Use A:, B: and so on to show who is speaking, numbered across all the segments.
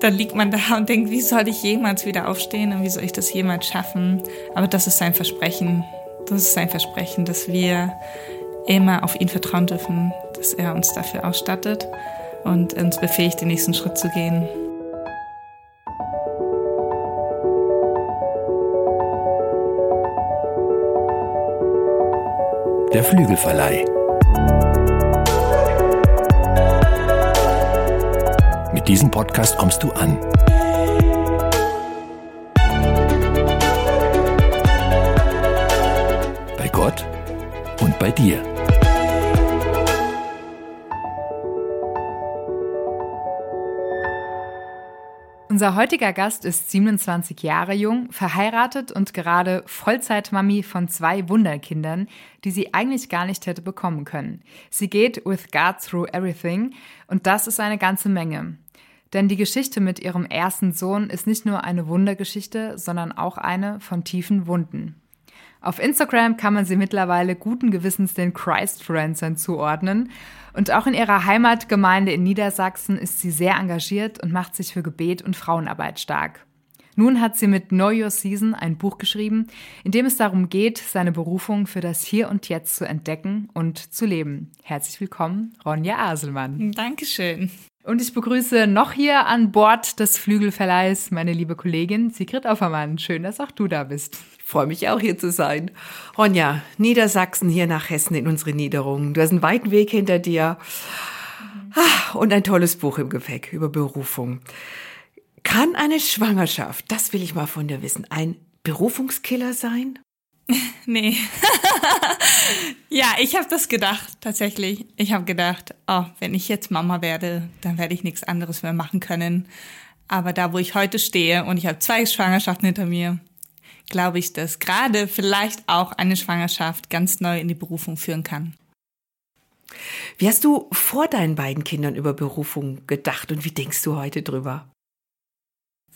A: dann liegt man da und denkt, wie soll ich jemals wieder aufstehen und wie soll ich das jemals schaffen? Aber das ist sein Versprechen. Das ist sein Versprechen, dass wir immer auf ihn vertrauen dürfen, dass er uns dafür ausstattet und uns befähigt, den nächsten Schritt zu gehen.
B: Der Flügelverleih. Mit diesem Podcast kommst du an. Bei Gott und bei dir.
C: Unser heutiger Gast ist 27 Jahre jung, verheiratet und gerade Vollzeitmami von zwei Wunderkindern, die sie eigentlich gar nicht hätte bekommen können. Sie geht with God through everything und das ist eine ganze Menge. Denn die Geschichte mit ihrem ersten Sohn ist nicht nur eine Wundergeschichte, sondern auch eine von tiefen Wunden. Auf Instagram kann man sie mittlerweile guten Gewissens den Christfluencern zuordnen. Und auch in ihrer Heimatgemeinde in Niedersachsen ist sie sehr engagiert und macht sich für Gebet und Frauenarbeit stark. Nun hat sie mit Know Your Season ein Buch geschrieben, in dem es darum geht, seine Berufung für das Hier und Jetzt zu entdecken und zu leben. Herzlich willkommen, Ronja Aselmann.
A: Dankeschön.
C: Und ich begrüße noch hier an Bord des Flügelverleihs meine liebe Kollegin Sigrid Offermann. Schön, dass auch du da bist.
D: Ich freue mich auch hier zu sein. Ronja, Niedersachsen hier nach Hessen in unsere Niederungen. Du hast einen weiten Weg hinter dir ah, und ein tolles Buch im Gepäck über Berufung. Kann eine Schwangerschaft, das will ich mal von dir wissen, ein Berufungskiller sein?
A: Nee. Ja, ich habe das gedacht, tatsächlich. Ich habe gedacht, oh, wenn ich jetzt Mama werde, dann werde ich nichts anderes mehr machen können. Aber da, wo ich heute stehe und ich habe zwei Schwangerschaften hinter mir, glaube ich, dass gerade vielleicht auch eine Schwangerschaft ganz neu in die Berufung führen kann.
D: Wie hast du vor deinen beiden Kindern über Berufung gedacht und wie denkst du heute drüber?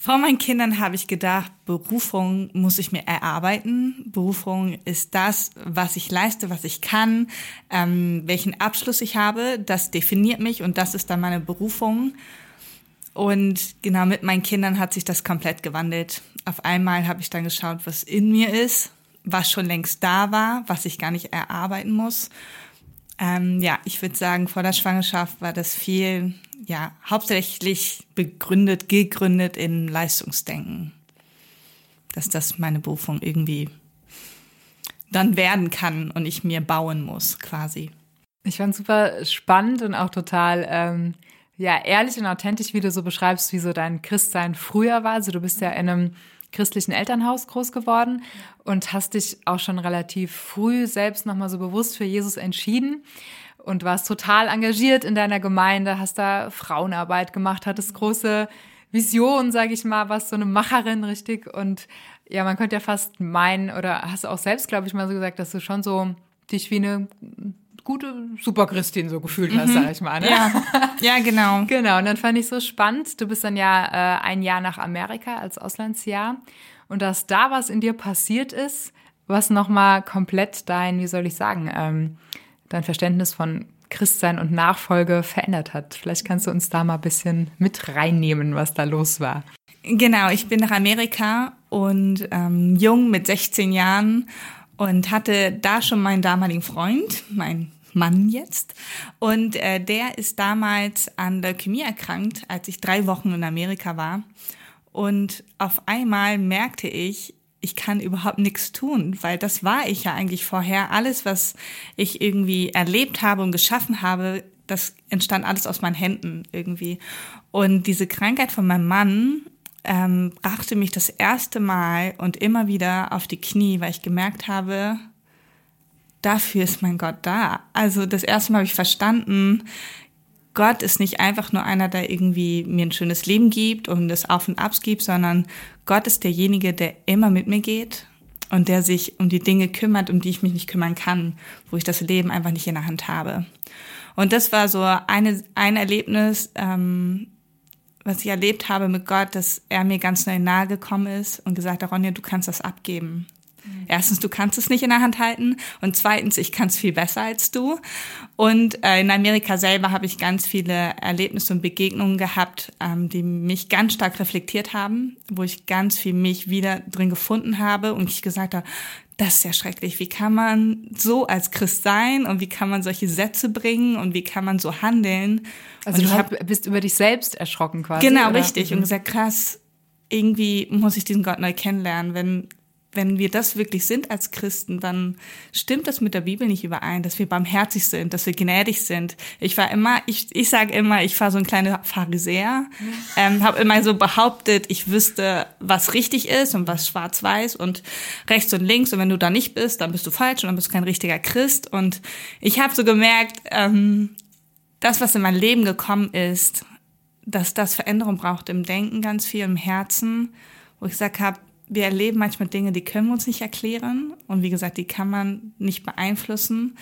A: Vor meinen Kindern habe ich gedacht, Berufung muss ich mir erarbeiten. Berufung ist das, was ich leiste, was ich kann, ähm, welchen Abschluss ich habe. Das definiert mich und das ist dann meine Berufung. Und genau mit meinen Kindern hat sich das komplett gewandelt. Auf einmal habe ich dann geschaut, was in mir ist, was schon längst da war, was ich gar nicht erarbeiten muss. Ähm, ja, ich würde sagen, vor der Schwangerschaft war das viel ja, hauptsächlich begründet, gegründet in Leistungsdenken. Dass das meine Berufung irgendwie dann werden kann und ich mir bauen muss, quasi.
C: Ich fand super spannend und auch total ähm, ja ehrlich und authentisch, wie du so beschreibst, wie so dein Christsein früher war. Also du bist ja in einem christlichen Elternhaus groß geworden und hast dich auch schon relativ früh selbst nochmal so bewusst für Jesus entschieden und warst total engagiert in deiner Gemeinde, hast da Frauenarbeit gemacht, hattest große Vision, sage ich mal, warst so eine Macherin richtig und ja, man könnte ja fast meinen oder hast auch selbst, glaube ich, mal so gesagt, dass du schon so dich wie eine gute Superchristin so gefühlt hast, mhm. sag ich mal. Ne?
A: Ja. ja, genau.
C: genau, und dann fand ich so spannend, du bist dann ja äh, ein Jahr nach Amerika als Auslandsjahr und dass da was in dir passiert ist, was nochmal komplett dein, wie soll ich sagen, ähm, dein Verständnis von Christsein und Nachfolge verändert hat. Vielleicht kannst du uns da mal ein bisschen mit reinnehmen, was da los war.
A: Genau, ich bin nach Amerika und ähm, jung mit 16 Jahren und hatte da schon meinen damaligen Freund, mein Mann jetzt. Und äh, der ist damals an Leukämie erkrankt, als ich drei Wochen in Amerika war. Und auf einmal merkte ich, ich kann überhaupt nichts tun, weil das war ich ja eigentlich vorher. Alles, was ich irgendwie erlebt habe und geschaffen habe, das entstand alles aus meinen Händen irgendwie. Und diese Krankheit von meinem Mann ähm, brachte mich das erste Mal und immer wieder auf die Knie, weil ich gemerkt habe, dafür ist mein Gott da. Also das erste Mal habe ich verstanden, Gott ist nicht einfach nur einer, der irgendwie mir ein schönes Leben gibt und das Auf und Abs gibt, sondern Gott ist derjenige, der immer mit mir geht und der sich um die Dinge kümmert, um die ich mich nicht kümmern kann, wo ich das Leben einfach nicht in der Hand habe. Und das war so eine, ein Erlebnis, ähm, was ich erlebt habe mit Gott, dass er mir ganz neu nahe gekommen ist und gesagt hat, Ronja, du kannst das abgeben. Erstens, du kannst es nicht in der Hand halten und zweitens, ich kann es viel besser als du. Und äh, in Amerika selber habe ich ganz viele Erlebnisse und Begegnungen gehabt, ähm, die mich ganz stark reflektiert haben, wo ich ganz viel mich wieder drin gefunden habe und ich gesagt habe, das ist ja schrecklich. Wie kann man so als Christ sein und wie kann man solche Sätze bringen und wie kann man so handeln?
C: Also
A: und
C: du hab, bist über dich selbst erschrocken quasi.
A: Genau,
C: oder?
A: richtig. Und
C: Mhm.
A: gesagt, krass, irgendwie muss ich diesen Gott neu kennenlernen. Wenn, wenn wir das wirklich sind als Christen, dann stimmt das mit der Bibel nicht überein, dass wir barmherzig sind, dass wir gnädig sind. Ich war immer, ich, ich sage immer, ich war so ein kleiner Pharisäer, ähm, habe immer so behauptet, ich wüsste, was richtig ist und was schwarz-weiß und rechts und links. Und wenn du da nicht bist, dann bist du falsch und dann bist du kein richtiger Christ. Und ich habe so gemerkt, ähm, das, was in mein Leben gekommen ist, dass das Veränderung braucht im Denken ganz viel, im Herzen, wo ich gesagt habe, wir erleben manchmal Dinge, die können wir uns nicht erklären und wie gesagt, die kann man nicht beeinflussen.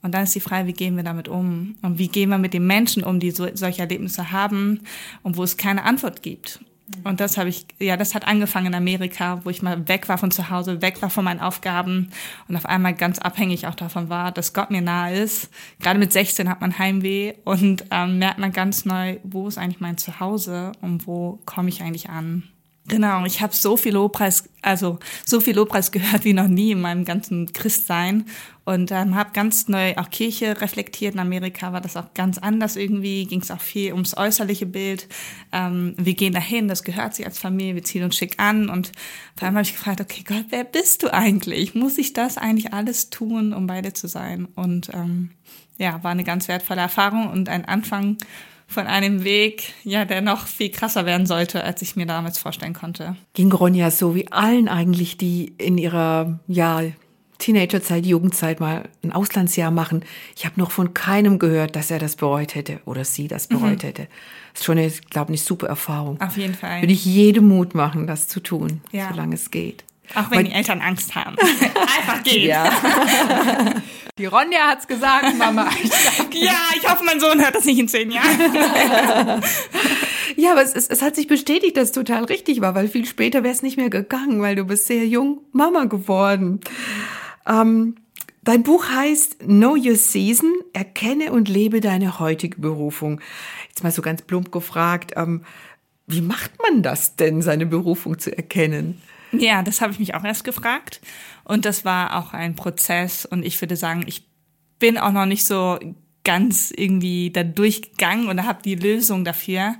A: Und dann ist die Frage, wie gehen wir damit um? Und wie gehen wir mit den Menschen um, die so, solche Erlebnisse haben und wo es keine Antwort gibt? Und das habe ich, ja, das hat angefangen in Amerika, wo ich mal weg war von zu Hause, weg war von meinen Aufgaben und auf einmal ganz abhängig auch davon war, dass Gott mir nahe ist. Gerade mit 16 hat man Heimweh und ähm, merkt man ganz neu, wo ist eigentlich mein Zuhause und wo komme ich eigentlich an. Genau, ich habe so viel Lobpreis, also so viel Lobpreis gehört wie noch nie in meinem ganzen Christsein und ähm, habe ganz neu auch Kirche reflektiert. In Amerika war das auch ganz anders irgendwie, ging es auch viel ums äußerliche Bild. Ähm, wir gehen dahin, das gehört sich als Familie, wir ziehen uns schick an und vor allem habe ich gefragt, okay Gott, wer bist du eigentlich? Muss ich das eigentlich alles tun, um bei dir zu sein? Und ähm, ja, war eine ganz wertvolle Erfahrung und ein Anfang von einem Weg, ja, der noch viel krasser werden sollte, als ich mir damals vorstellen konnte.
D: Ging Ronja so wie allen eigentlich, die in ihrer, ja, Teenagerzeit, Jugendzeit mal ein Auslandsjahr machen. Ich habe noch von keinem gehört, dass er das bereut hätte oder sie das bereut hätte. Das ist schon, eine, ich glaube, eine super Erfahrung.
A: Auf jeden Fall.
D: Würde ich jedem Mut machen, das zu tun,
A: Ja.
D: solange es geht.
A: Auch wenn
D: Weil-
A: die Eltern Angst haben. Einfach gehen. Ja.
D: Ja.
C: Die Ronja hat's gesagt, Mama.
A: ich hoffe, mein Sohn hört das nicht in zehn Jahren.
D: Ja, aber es, es, es hat sich bestätigt, dass es total richtig war, weil viel später wäre es nicht mehr gegangen, weil du bist sehr jung Mama geworden. Ähm, dein Buch heißt Know Your Season, erkenne und lebe deine heutige Berufung. Jetzt mal so ganz plump gefragt, ähm, wie macht man das denn, seine Berufung zu erkennen?
A: Ja, das habe ich mich auch erst gefragt. Und das war auch ein Prozess. Und ich würde sagen, ich bin auch noch nicht so ganz irgendwie da durchgegangen und habe die Lösung dafür.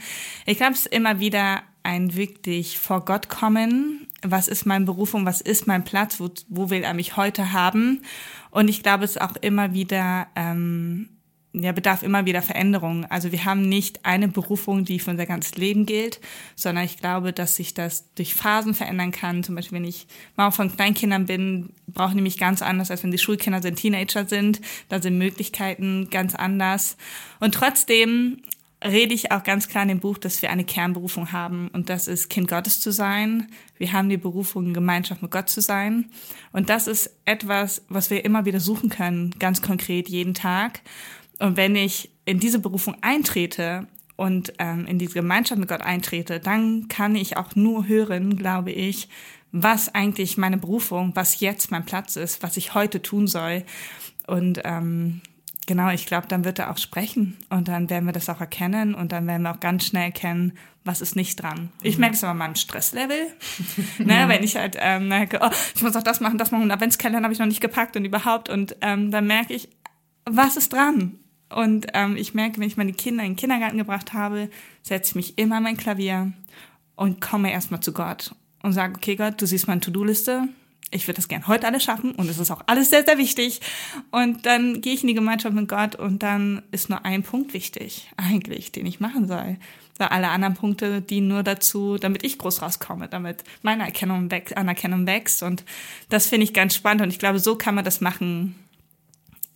A: Ich glaube, es ist immer wieder ein wirklich vor Gott kommen. Was ist meine Berufung? Was ist mein Platz? Wo, wo will er mich heute haben? Und ich glaube, es ist auch immer wieder ähm, ja, bedarf immer wieder Veränderung. Also wir haben nicht eine Berufung, die für unser ganzes Leben gilt, sondern ich glaube, dass sich das durch Phasen verändern kann. Zum Beispiel, wenn ich Mama von Kleinkindern bin, brauche ich mich ganz anders, als wenn die Schulkinder sind, Teenager sind. Da sind Möglichkeiten ganz anders. Und trotzdem rede ich auch ganz klar in dem Buch, dass wir eine Kernberufung haben und das ist Kind Gottes zu sein. Wir haben die Berufung, in Gemeinschaft mit Gott zu sein und das ist etwas, was wir immer wieder suchen können, ganz konkret jeden Tag. Und wenn ich in diese Berufung eintrete und ähm, in diese Gemeinschaft mit Gott eintrete, dann kann ich auch nur hören, glaube ich, was eigentlich meine Berufung, was jetzt mein Platz ist, was ich heute tun soll. Und ähm, genau, ich glaube, dann wird er auch sprechen und dann werden wir das auch erkennen und dann werden wir auch ganz schnell erkennen, was ist nicht dran. Ich merke es aber mal im Stresslevel, ne, wenn ich halt ähm, merke, oh, ich muss auch das machen, das machen, und Adventskalender habe ich noch nicht gepackt und überhaupt und ähm, dann merke ich, was ist dran? Und ähm, ich merke, wenn ich meine Kinder in den Kindergarten gebracht habe, setze ich mich immer an mein Klavier und komme erstmal zu Gott und sage, okay Gott, du siehst meine To-Do-Liste, ich würde das gern heute alles schaffen und es ist auch alles sehr, sehr wichtig. Und dann gehe ich in die Gemeinschaft mit Gott und dann ist nur ein Punkt wichtig, eigentlich, den ich machen soll. Weil alle anderen Punkte dienen nur dazu, damit ich groß rauskomme, damit meine Erkennung wächst, Anerkennung wächst. Und das finde ich ganz spannend und ich glaube, so kann man das machen,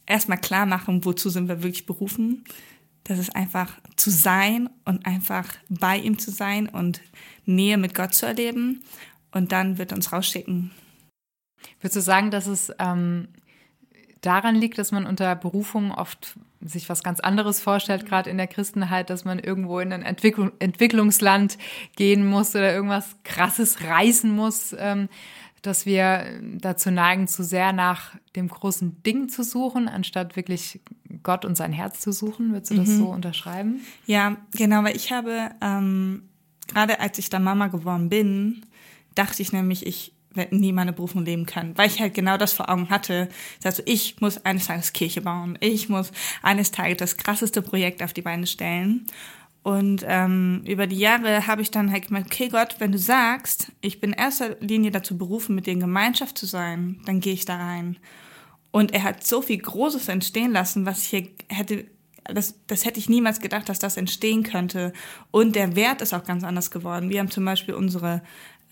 A: erstmal klar machen, wozu sind wir wirklich berufen. Das ist einfach zu sein und einfach bei ihm zu sein und Nähe mit Gott zu erleben. Und dann wird er uns rausschicken.
C: Würdest du sagen, dass es ähm, daran liegt, dass man unter Berufung oft sich was ganz anderes vorstellt, gerade in der Christenheit, dass man irgendwo in ein Entwicklung, Entwicklungsland gehen muss oder irgendwas Krasses reißen muss, ähm, dass wir dazu neigen, zu sehr nach dem großen Ding zu suchen, anstatt wirklich Gott und sein Herz zu suchen. Würdest du das so unterschreiben?
A: Ja, genau, weil ich habe, ähm, gerade als ich dann Mama geworden bin, dachte ich nämlich, ich werde nie meine Berufung leben können, weil ich halt genau das vor Augen hatte. Also ich muss eines Tages Kirche bauen, ich muss eines Tages das krasseste Projekt auf die Beine stellen. Und ähm, über die Jahre habe ich dann halt gemerkt, okay Gott, wenn du sagst, ich bin in erster Linie dazu berufen, mit dir in Gemeinschaft zu sein, dann gehe ich da rein. Und er hat so viel Großes entstehen lassen, was ich hier hätte, das, das hätte ich niemals gedacht, dass das entstehen könnte. Und der Wert ist auch ganz anders geworden. Wir haben zum Beispiel unsere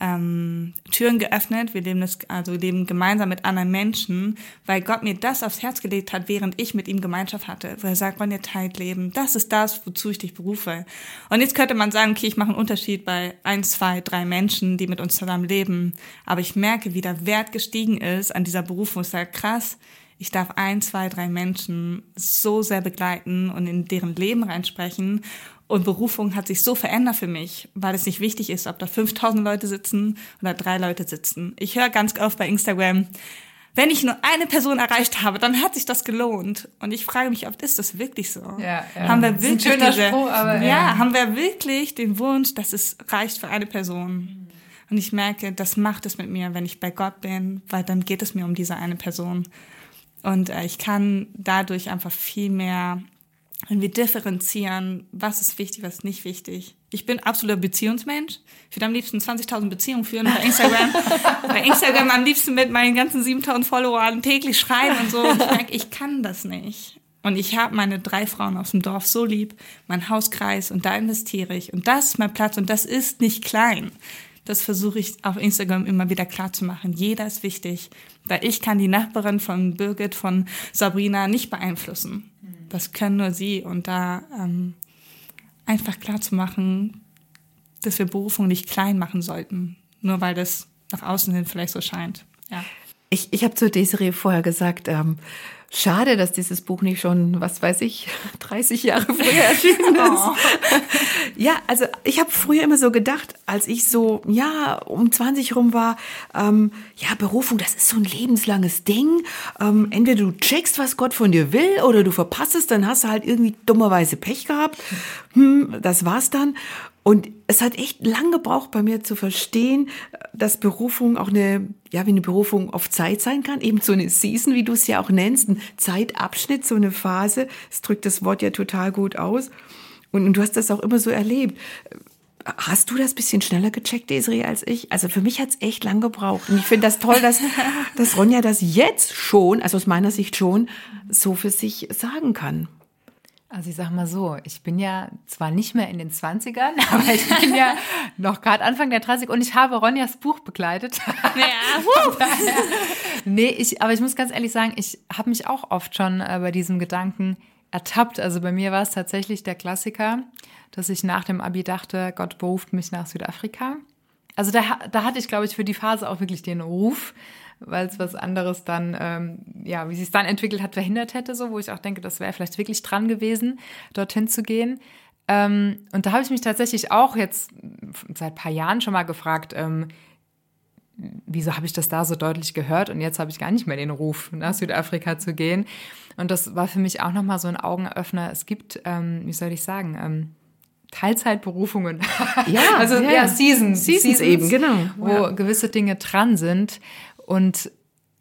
A: ähm, Türen geöffnet. Wir leben das, also leben gemeinsam mit anderen Menschen, weil Gott mir das aufs Herz gelegt hat, während ich mit ihm Gemeinschaft hatte. Wo er sagt, wann ihr teilt Leben. Das ist das, wozu ich dich berufe. Und jetzt könnte man sagen, okay, ich mache einen Unterschied bei ein, zwei, drei Menschen, die mit uns zusammen leben. Aber ich merke, wie der Wert gestiegen ist an dieser Berufung. Ich sage, krass, ich darf ein, zwei, drei Menschen so sehr begleiten und in deren Leben reinsprechen. Und Berufung hat sich so verändert für mich, weil es nicht wichtig ist, ob da 5000 Leute sitzen oder drei Leute sitzen. Ich höre ganz oft bei Instagram, wenn ich nur eine Person erreicht habe, dann hat sich das gelohnt. Und ich frage mich oft, ist das wirklich so?
C: Ja, ja.
A: Haben wir wirklich diese,
C: Spruch,
A: ja,
C: ja.
A: haben wir wirklich den Wunsch, dass es reicht für eine Person? Und ich merke, das macht es mit mir, wenn ich bei Gott bin, weil dann geht es mir um diese eine Person. Und äh, ich kann dadurch einfach viel mehr irgendwie differenzieren, was ist wichtig, was ist nicht wichtig. Ich bin absoluter Beziehungsmensch. Ich würde am liebsten 20.000 Beziehungen führen bei Instagram. bei Instagram am liebsten mit meinen ganzen 7.000 Followern täglich schreiben und so. Und ich merke, ich kann das nicht. Und ich habe meine drei Frauen aus dem Dorf so lieb, mein Hauskreis und da investiere ich. Und das ist mein Platz und das ist nicht klein. Das versuche ich auf Instagram immer wieder klar zu machen. Jeder ist wichtig, weil ich kann die Nachbarin von Birgit, von Sabrina nicht beeinflussen. Das können nur sie. Und da ähm, einfach klar zu machen, dass wir Berufung nicht klein machen sollten, nur weil das nach außen hin vielleicht so scheint. Ja.
D: Ich, ich habe zu Desiree vorher gesagt, ähm, schade, dass dieses Buch nicht schon, was weiß ich, 30 Jahre früher erschienen ist. Ja, also ich habe früher immer so gedacht, als ich so, ja, um 20 rum war, ähm, ja, Berufung, das ist so ein lebenslanges Ding. Ähm, entweder du checkst, was Gott von dir will, oder du verpasst es, dann hast du halt irgendwie dummerweise Pech gehabt. Hm, das war's dann. Und es hat echt lang gebraucht bei mir zu verstehen, dass Berufung auch eine, ja, wie eine Berufung auf Zeit sein kann, eben so eine Season, wie du es ja auch nennst, ein Zeitabschnitt, so eine Phase. Das drückt das Wort ja total gut aus. Und, und du hast das auch immer so erlebt. Hast du das bisschen schneller gecheckt, Desiree, als ich? Also für mich hat's echt lang gebraucht. Und ich finde das toll, dass, dass Ronja das jetzt schon, also aus meiner Sicht schon, so für sich sagen kann.
C: Also ich sag mal so, ich bin ja zwar nicht mehr in den 20ern, aber ich bin ja noch gerade Anfang der 30 und ich habe Ronjas Buch begleitet.
A: Ja,
C: nee, ich, aber ich muss ganz ehrlich sagen, ich habe mich auch oft schon äh, bei diesem Gedanken ertappt. Also bei mir war es tatsächlich der Klassiker, dass ich nach dem Abi dachte, Gott beruft mich nach Südafrika. Also da, da hatte ich, glaube ich, für die Phase auch wirklich den Ruf, weil es was anderes dann, ähm, ja, wie sich es dann entwickelt hat, verhindert hätte, so, wo ich auch denke, das wäre vielleicht wirklich dran gewesen, dorthin zu gehen. Ähm, und da habe ich mich tatsächlich auch jetzt seit ein paar Jahren schon mal gefragt, ähm, wieso habe ich das da so deutlich gehört und jetzt habe ich gar nicht mehr den Ruf, nach Südafrika zu gehen. Und das war für mich auch nochmal so ein Augenöffner. Es gibt, ähm, wie soll ich sagen, ähm, Teilzeitberufungen.
D: Ja,
C: also ja,
D: ja.
C: Seasons,
D: Seasons eben, genau.
C: Wo
D: Ja.
C: gewisse Dinge dran sind. Und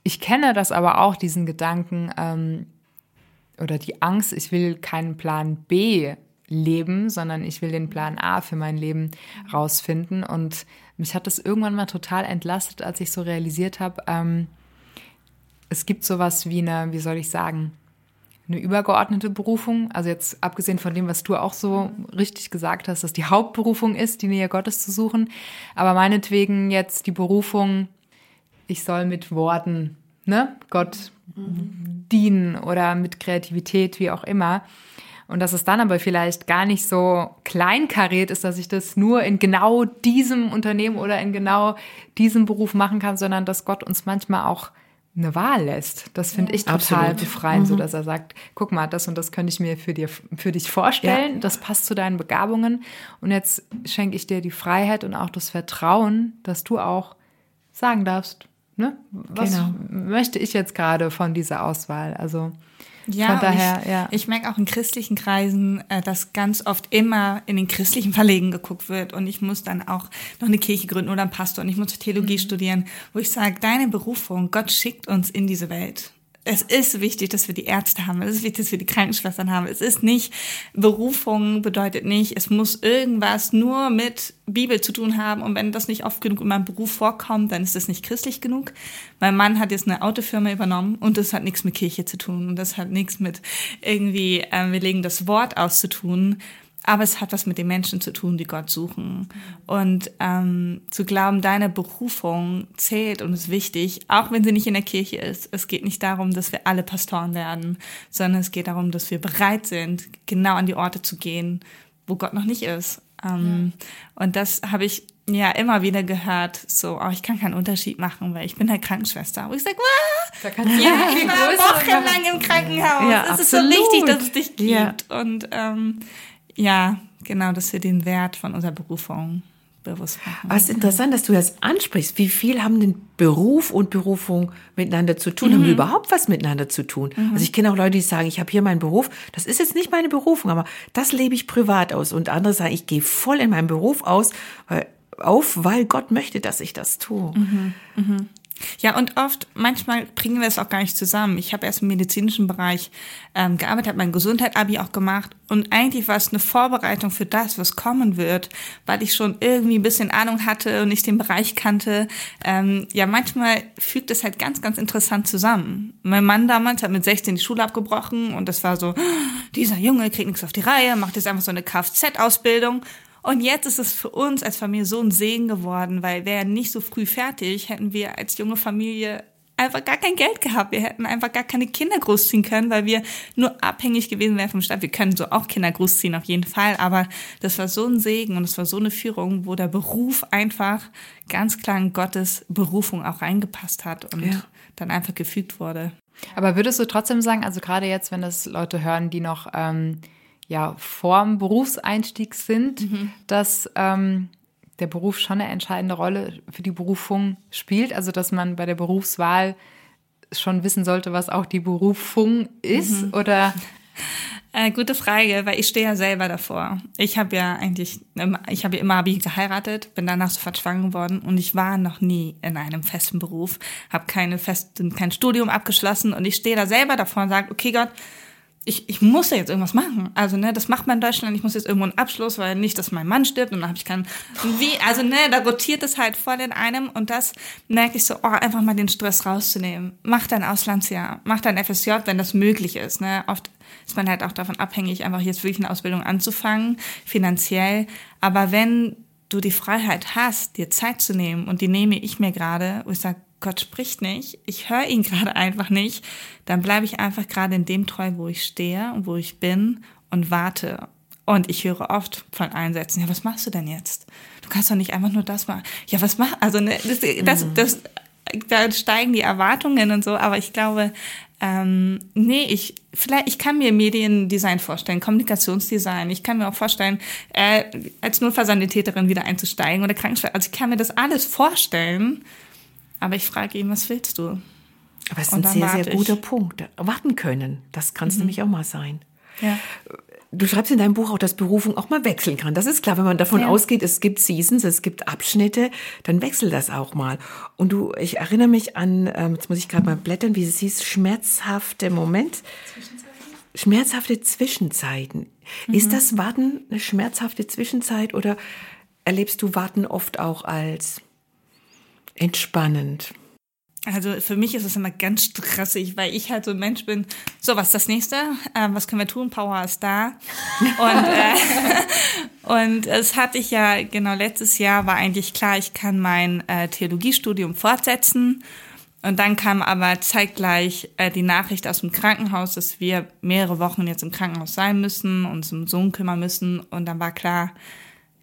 C: ich kenne das aber auch, diesen Gedanken ähm, oder die Angst, ich will keinen Plan B leben, sondern ich will den Plan A für mein Leben rausfinden. Und mich hat das irgendwann mal total entlastet, als ich so realisiert habe, ähm, es gibt sowas wie eine, wie soll ich sagen, eine übergeordnete Berufung. Also jetzt abgesehen von dem, was du auch so richtig gesagt hast, dass die Hauptberufung ist, die Nähe Gottes zu suchen. Aber meinetwegen jetzt die Berufung, ich soll mit Worten, ne, Gott dienen oder mit Kreativität, wie auch immer. Und dass es dann aber vielleicht gar nicht so kleinkariert ist, dass ich das nur in genau diesem Unternehmen oder in genau diesem Beruf machen kann, sondern dass Gott uns manchmal auch eine Wahl lässt. Das finde ich total
D: Absolut.
C: befreiend, so dass er sagt, guck mal, das und das könnte ich mir für, dir, für dich vorstellen, das passt zu deinen Begabungen und jetzt schenke ich dir die Freiheit und auch das Vertrauen, dass du auch sagen darfst, ne? Was
D: Genau.
C: möchte ich jetzt gerade von dieser Auswahl? Also
A: Ja,
C: von daher,
A: ich,
C: ja.
A: ich merke auch in christlichen Kreisen, äh, dass ganz oft immer in den christlichen Verlegen geguckt wird und ich muss dann auch noch eine Kirche gründen oder einen Pastor und ich muss Theologie studieren, wo ich sage, deine Berufung, Gott schickt uns in diese Welt. Es ist wichtig, dass wir die Ärzte haben. Es ist wichtig, dass wir die Krankenschwestern haben. Es ist nicht, Berufung bedeutet nicht, es muss irgendwas nur mit Bibel zu tun haben. Und wenn das nicht oft genug in meinem Beruf vorkommt, dann ist das nicht christlich genug. Mein Mann hat jetzt eine Autofirma übernommen und das hat nichts mit Kirche zu tun. Und das hat nichts mit irgendwie, ähm, wir legen das Wort aus zu tun. Aber es hat was mit den Menschen zu tun, die Gott suchen. Und ähm, zu glauben, deine Berufung zählt und ist wichtig, auch wenn sie nicht in der Kirche ist. Es geht nicht darum, dass wir alle Pastoren werden, sondern es geht darum, dass wir bereit sind, genau an die Orte zu gehen, wo Gott noch nicht ist. Ähm, Und das habe ich ja immer wieder gehört, so, oh, ich kann keinen Unterschied machen, weil ich bin halt Krankenschwester. Wo ich sage, wow,
C: Da kannst
A: ja, ich war wochenlang im Krankenhaus.
D: Ja,
A: es ist so wichtig, dass es dich gibt.
D: Ja.
A: Und ähm, ja, genau, dass wir den Wert von unserer Berufung bewusst machen.
D: Aber es ist interessant, dass du das ansprichst. Wie viel haben denn Beruf und Berufung miteinander zu tun? Haben die überhaupt was miteinander zu tun? Also ich kenne auch Leute, die sagen, ich habe hier meinen Beruf. Das ist jetzt nicht meine Berufung, aber das lebe ich privat aus. Und andere sagen, ich gehe voll in meinen Beruf aus, weil, auf, weil Gott möchte, dass ich das tue.
A: Ja, und oft, manchmal bringen wir es auch gar nicht zusammen. Ich habe erst im medizinischen Bereich ähm, gearbeitet, habe mein Gesundheit-Abi auch gemacht und eigentlich war es eine Vorbereitung für das, was kommen wird, weil ich schon irgendwie ein bisschen Ahnung hatte und ich den Bereich kannte. Ähm, ja, manchmal fügt es halt ganz, ganz interessant zusammen. Mein Mann damals hat mit 16 die Schule abgebrochen und das war so, dieser Junge kriegt nichts auf die Reihe, macht jetzt einfach so eine Kfz-Ausbildung. Und jetzt ist es für uns als Familie so ein Segen geworden, weil wäre nicht so früh fertig, hätten wir als junge Familie einfach gar kein Geld gehabt. Wir hätten einfach gar keine Kinder großziehen können, weil wir nur abhängig gewesen wären vom Staat. Wir können so auch Kinder großziehen, auf jeden Fall. Aber das war so ein Segen und es war so eine Führung, wo der Beruf einfach ganz klar in Gottes Berufung auch reingepasst hat und
D: Ja.
A: dann einfach gefügt wurde.
C: Aber würdest du trotzdem sagen, also gerade jetzt, wenn das Leute hören, die noch ähm, ja vorm Berufseinstieg sind, dass ähm, der Beruf schon eine entscheidende Rolle für die Berufung spielt, also dass man bei der Berufswahl schon wissen sollte, was auch die Berufung ist, oder?
A: Äh, gute Frage, weil ich stehe ja selber davor. Ich habe ja eigentlich, ich habe ja immer Abi geheiratet, bin danach sofort schwanger geworden und ich war noch nie in einem festen Beruf, habe keine festen, kein Studium abgeschlossen und ich stehe da selber davor und sage, okay Gott, ich, ich muss ja jetzt irgendwas machen. Also, ne, das macht man in Deutschland. Ich muss jetzt irgendwo einen Abschluss, weil nicht, dass mein Mann stirbt und dann habe ich keinen. Wie, also, ne, da rotiert es halt voll in einem und das merke ich so, oh, einfach mal den Stress rauszunehmen. Mach dein Auslandsjahr, mach dein FSJ, wenn das möglich ist. Ne? Oft ist man halt auch davon abhängig, einfach jetzt wirklich eine Ausbildung anzufangen, finanziell. Aber wenn du die Freiheit hast, dir Zeit zu nehmen und die nehme ich mir gerade, wo ich sage, Gott spricht nicht, ich höre ihn gerade einfach nicht, dann bleibe ich einfach gerade in dem treu, wo ich stehe und wo ich bin und warte. Und ich höre oft von Einsätzen, ja, was machst du denn jetzt? Du kannst doch nicht einfach nur das machen. Ja, was mach, also ne, das, das, das, da steigen die Erwartungen und so, aber ich glaube, ähm, nee, ich vielleicht ich kann mir Mediendesign vorstellen, Kommunikationsdesign. Ich kann mir auch vorstellen, äh, als Notfallsanitäterin wieder einzusteigen oder Krankenschwester. Also ich kann mir das alles vorstellen, aber ich frage ihn, was willst du?
D: Aber es ist
A: Und
D: ein
A: dann
D: sehr, sehr
A: ich.
D: guter Punkt. Warten können, das kann es nämlich auch mal sein.
A: Ja.
D: Du schreibst in deinem Buch auch, dass Berufung auch mal wechseln kann. Das ist klar, wenn man davon
A: Ja.
D: ausgeht, es gibt Seasons, es gibt Abschnitte, dann wechselt das auch mal. Und du, ich erinnere mich an, ähm, jetzt muss ich gerade mal blättern, wie es hieß, schmerzhafte Moment. Schmerzhafte Zwischenzeiten. Ist das Warten eine schmerzhafte Zwischenzeit oder erlebst du Warten oft auch als entspannend?
A: Also für mich ist es immer ganz stressig, weil ich halt so ein Mensch bin. So, was ist das nächste? Ähm, was können wir tun? Power ist da. Und, äh, und es hatte ich ja, genau, letztes Jahr war eigentlich klar, ich kann mein äh, Theologiestudium fortsetzen. Und dann kam aber zeitgleich äh, die Nachricht aus dem Krankenhaus, dass wir mehrere Wochen jetzt im Krankenhaus sein müssen, uns um Sohn kümmern müssen. Und dann war klar,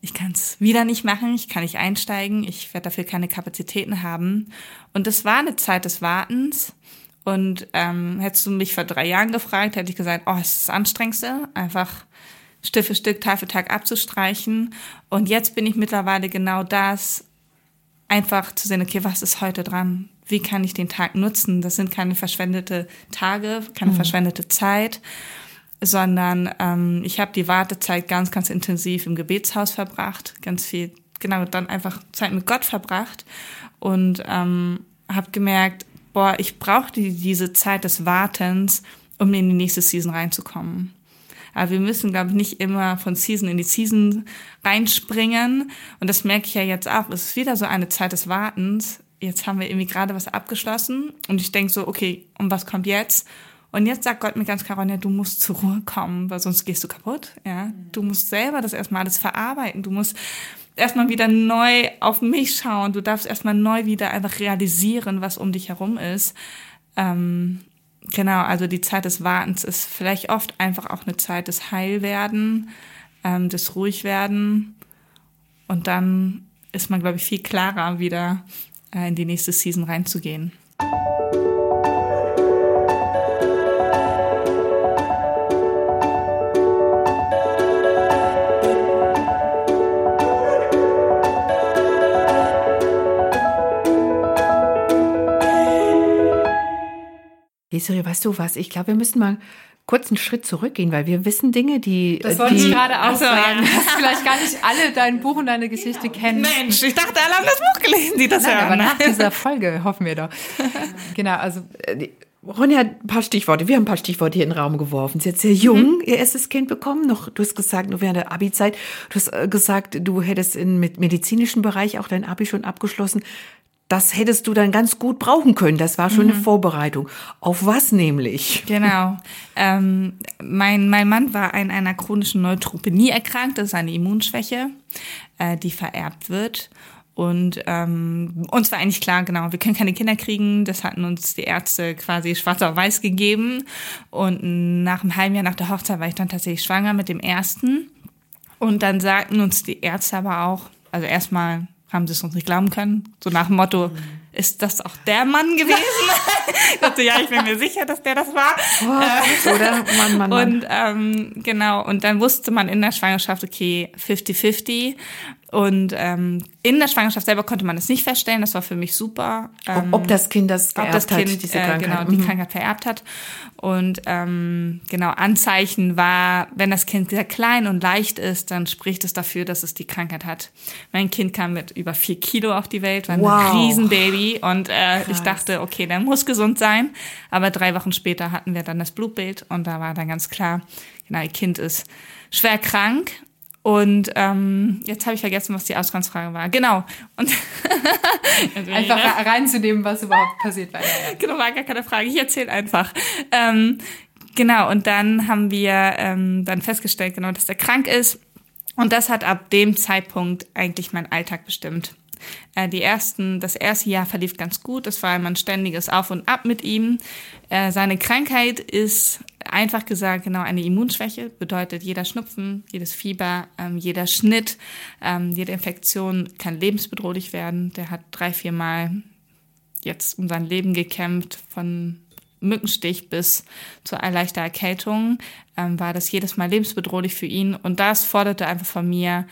A: ich kann es wieder nicht machen, ich kann nicht einsteigen, ich werde dafür keine Kapazitäten haben. Und das war eine Zeit des Wartens. Und ähm, hättest du mich vor drei Jahren gefragt, hätte ich gesagt, oh, es ist das Anstrengendste, einfach Stück für Stück, Tag für Tag abzustreichen. Und jetzt bin ich mittlerweile genau das, einfach zu sehen, okay, was ist heute dran? wie kann ich den Tag nutzen? Das sind keine verschwendete Tage, keine mhm. verschwendete Zeit, sondern ähm, ich habe die Wartezeit ganz, ganz intensiv im Gebetshaus verbracht, ganz viel, genau, dann einfach Zeit mit Gott verbracht und ähm, habe gemerkt, boah, ich brauche die, diese Zeit des Wartens, um in die nächste Season reinzukommen. Aber wir müssen, glaube ich, nicht immer von Season in die Season reinspringen. Und das merke ich ja jetzt auch. Es ist wieder so eine Zeit des Wartens. Jetzt haben wir irgendwie gerade was abgeschlossen. Und ich denke so, okay, und was kommt jetzt? Und jetzt sagt Gott mir ganz klar, ja, du musst zur Ruhe kommen, weil sonst gehst du kaputt. Ja, du musst selber das erstmal alles verarbeiten. Du musst erstmal wieder neu auf mich schauen. Du darfst erstmal neu wieder einfach realisieren, was um dich herum ist. Ähm, genau, also die Zeit des Wartens ist vielleicht oft einfach auch eine Zeit des Heilwerden, ähm, des Ruhigwerden. Und dann ist man, glaube ich, viel klarer, wieder äh, in die nächste Season reinzugehen.
D: Desiree, weißt du was? Ich glaube, wir müssen mal kurz einen Schritt zurückgehen, weil wir wissen Dinge, die.
C: Das wollte
D: die,
C: ich gerade auch also, sagen, ja. dass vielleicht gar nicht alle dein Buch und deine Geschichte ja. kennen.
A: Mensch, ich dachte, alle haben das Buch gelesen, die das
C: Nein,
A: hören.
C: Aber nach dieser Folge hoffen wir doch. genau, also.
D: Äh, Ronja hat ein paar Stichworte, wir haben ein paar Stichworte hier in den Raum geworfen. Sie jetzt sehr jung, mhm. ihr erstes Kind bekommen, noch, du hast gesagt, nur während der Abi-Zeit, du hast äh, gesagt, du hättest im medizinischen Bereich auch dein Abi schon abgeschlossen das hättest du dann ganz gut brauchen können. Das war schon mhm. eine Vorbereitung. Auf was nämlich?
A: Genau. Ähm, mein, mein Mann war an einer chronischen Neutropenie erkrankt. Das ist eine Immunschwäche, äh, die vererbt wird. Und ähm, uns war eigentlich klar, genau, wir können keine Kinder kriegen. Das hatten uns die Ärzte quasi schwarz auf weiß gegeben. Und nach einem halben Jahr nach der Hochzeit war ich dann tatsächlich schwanger mit dem ersten. Und dann sagten uns die Ärzte aber auch, also erstmal haben sie es uns nicht glauben können. So nach dem Motto, mhm. ist das auch der Mann gewesen? ich dachte, ja, ich bin mir sicher, dass der das war.
D: Oh, oder? Mann, Mann,
A: Mann. Und ähm, genau, und dann wusste man in der Schwangerschaft, okay, 50-50. Und ähm, in der Schwangerschaft selber konnte man es nicht feststellen. Das war für mich super.
D: Ähm, ob, ob das Kind das
A: vererbt ob das kind, hat, diese Krankheit. Äh, genau, die mhm. Krankheit vererbt hat. Und ähm, genau, Anzeichen war, wenn das Kind sehr klein und leicht ist, dann spricht es dafür, dass es die Krankheit hat. Mein Kind kam mit über vier Kilo auf die Welt, war ein wow. Riesenbaby. Und äh, ich dachte, okay, der muss gesund sein. Aber drei Wochen später hatten wir dann das Blutbild und da war dann ganz klar, genau, ihr Kind ist schwer krank und ähm, jetzt habe ich vergessen, was die Ausgangsfrage war. Genau. Und
C: einfach ne? reinzunehmen, was überhaupt passiert war.
A: Genau, war gar keine Frage. Ich erzähle einfach. Ähm, genau, und dann haben wir ähm, dann festgestellt, genau, dass er krank ist. Und das hat ab dem Zeitpunkt eigentlich meinen Alltag bestimmt. Äh, die ersten, das erste Jahr verlief ganz gut. Es war immer ein ständiges Auf und Ab mit ihm. Äh, seine Krankheit ist Einfach gesagt, genau eine Immunschwäche bedeutet jeder Schnupfen, jedes Fieber, ähm, jeder Schnitt, ähm, jede Infektion kann lebensbedrohlich werden. Der hat drei, vier Mal jetzt um sein Leben gekämpft, von Mückenstich bis zu leichter Erkältung, ähm, war das jedes Mal lebensbedrohlich für ihn. Und das forderte einfach von mir,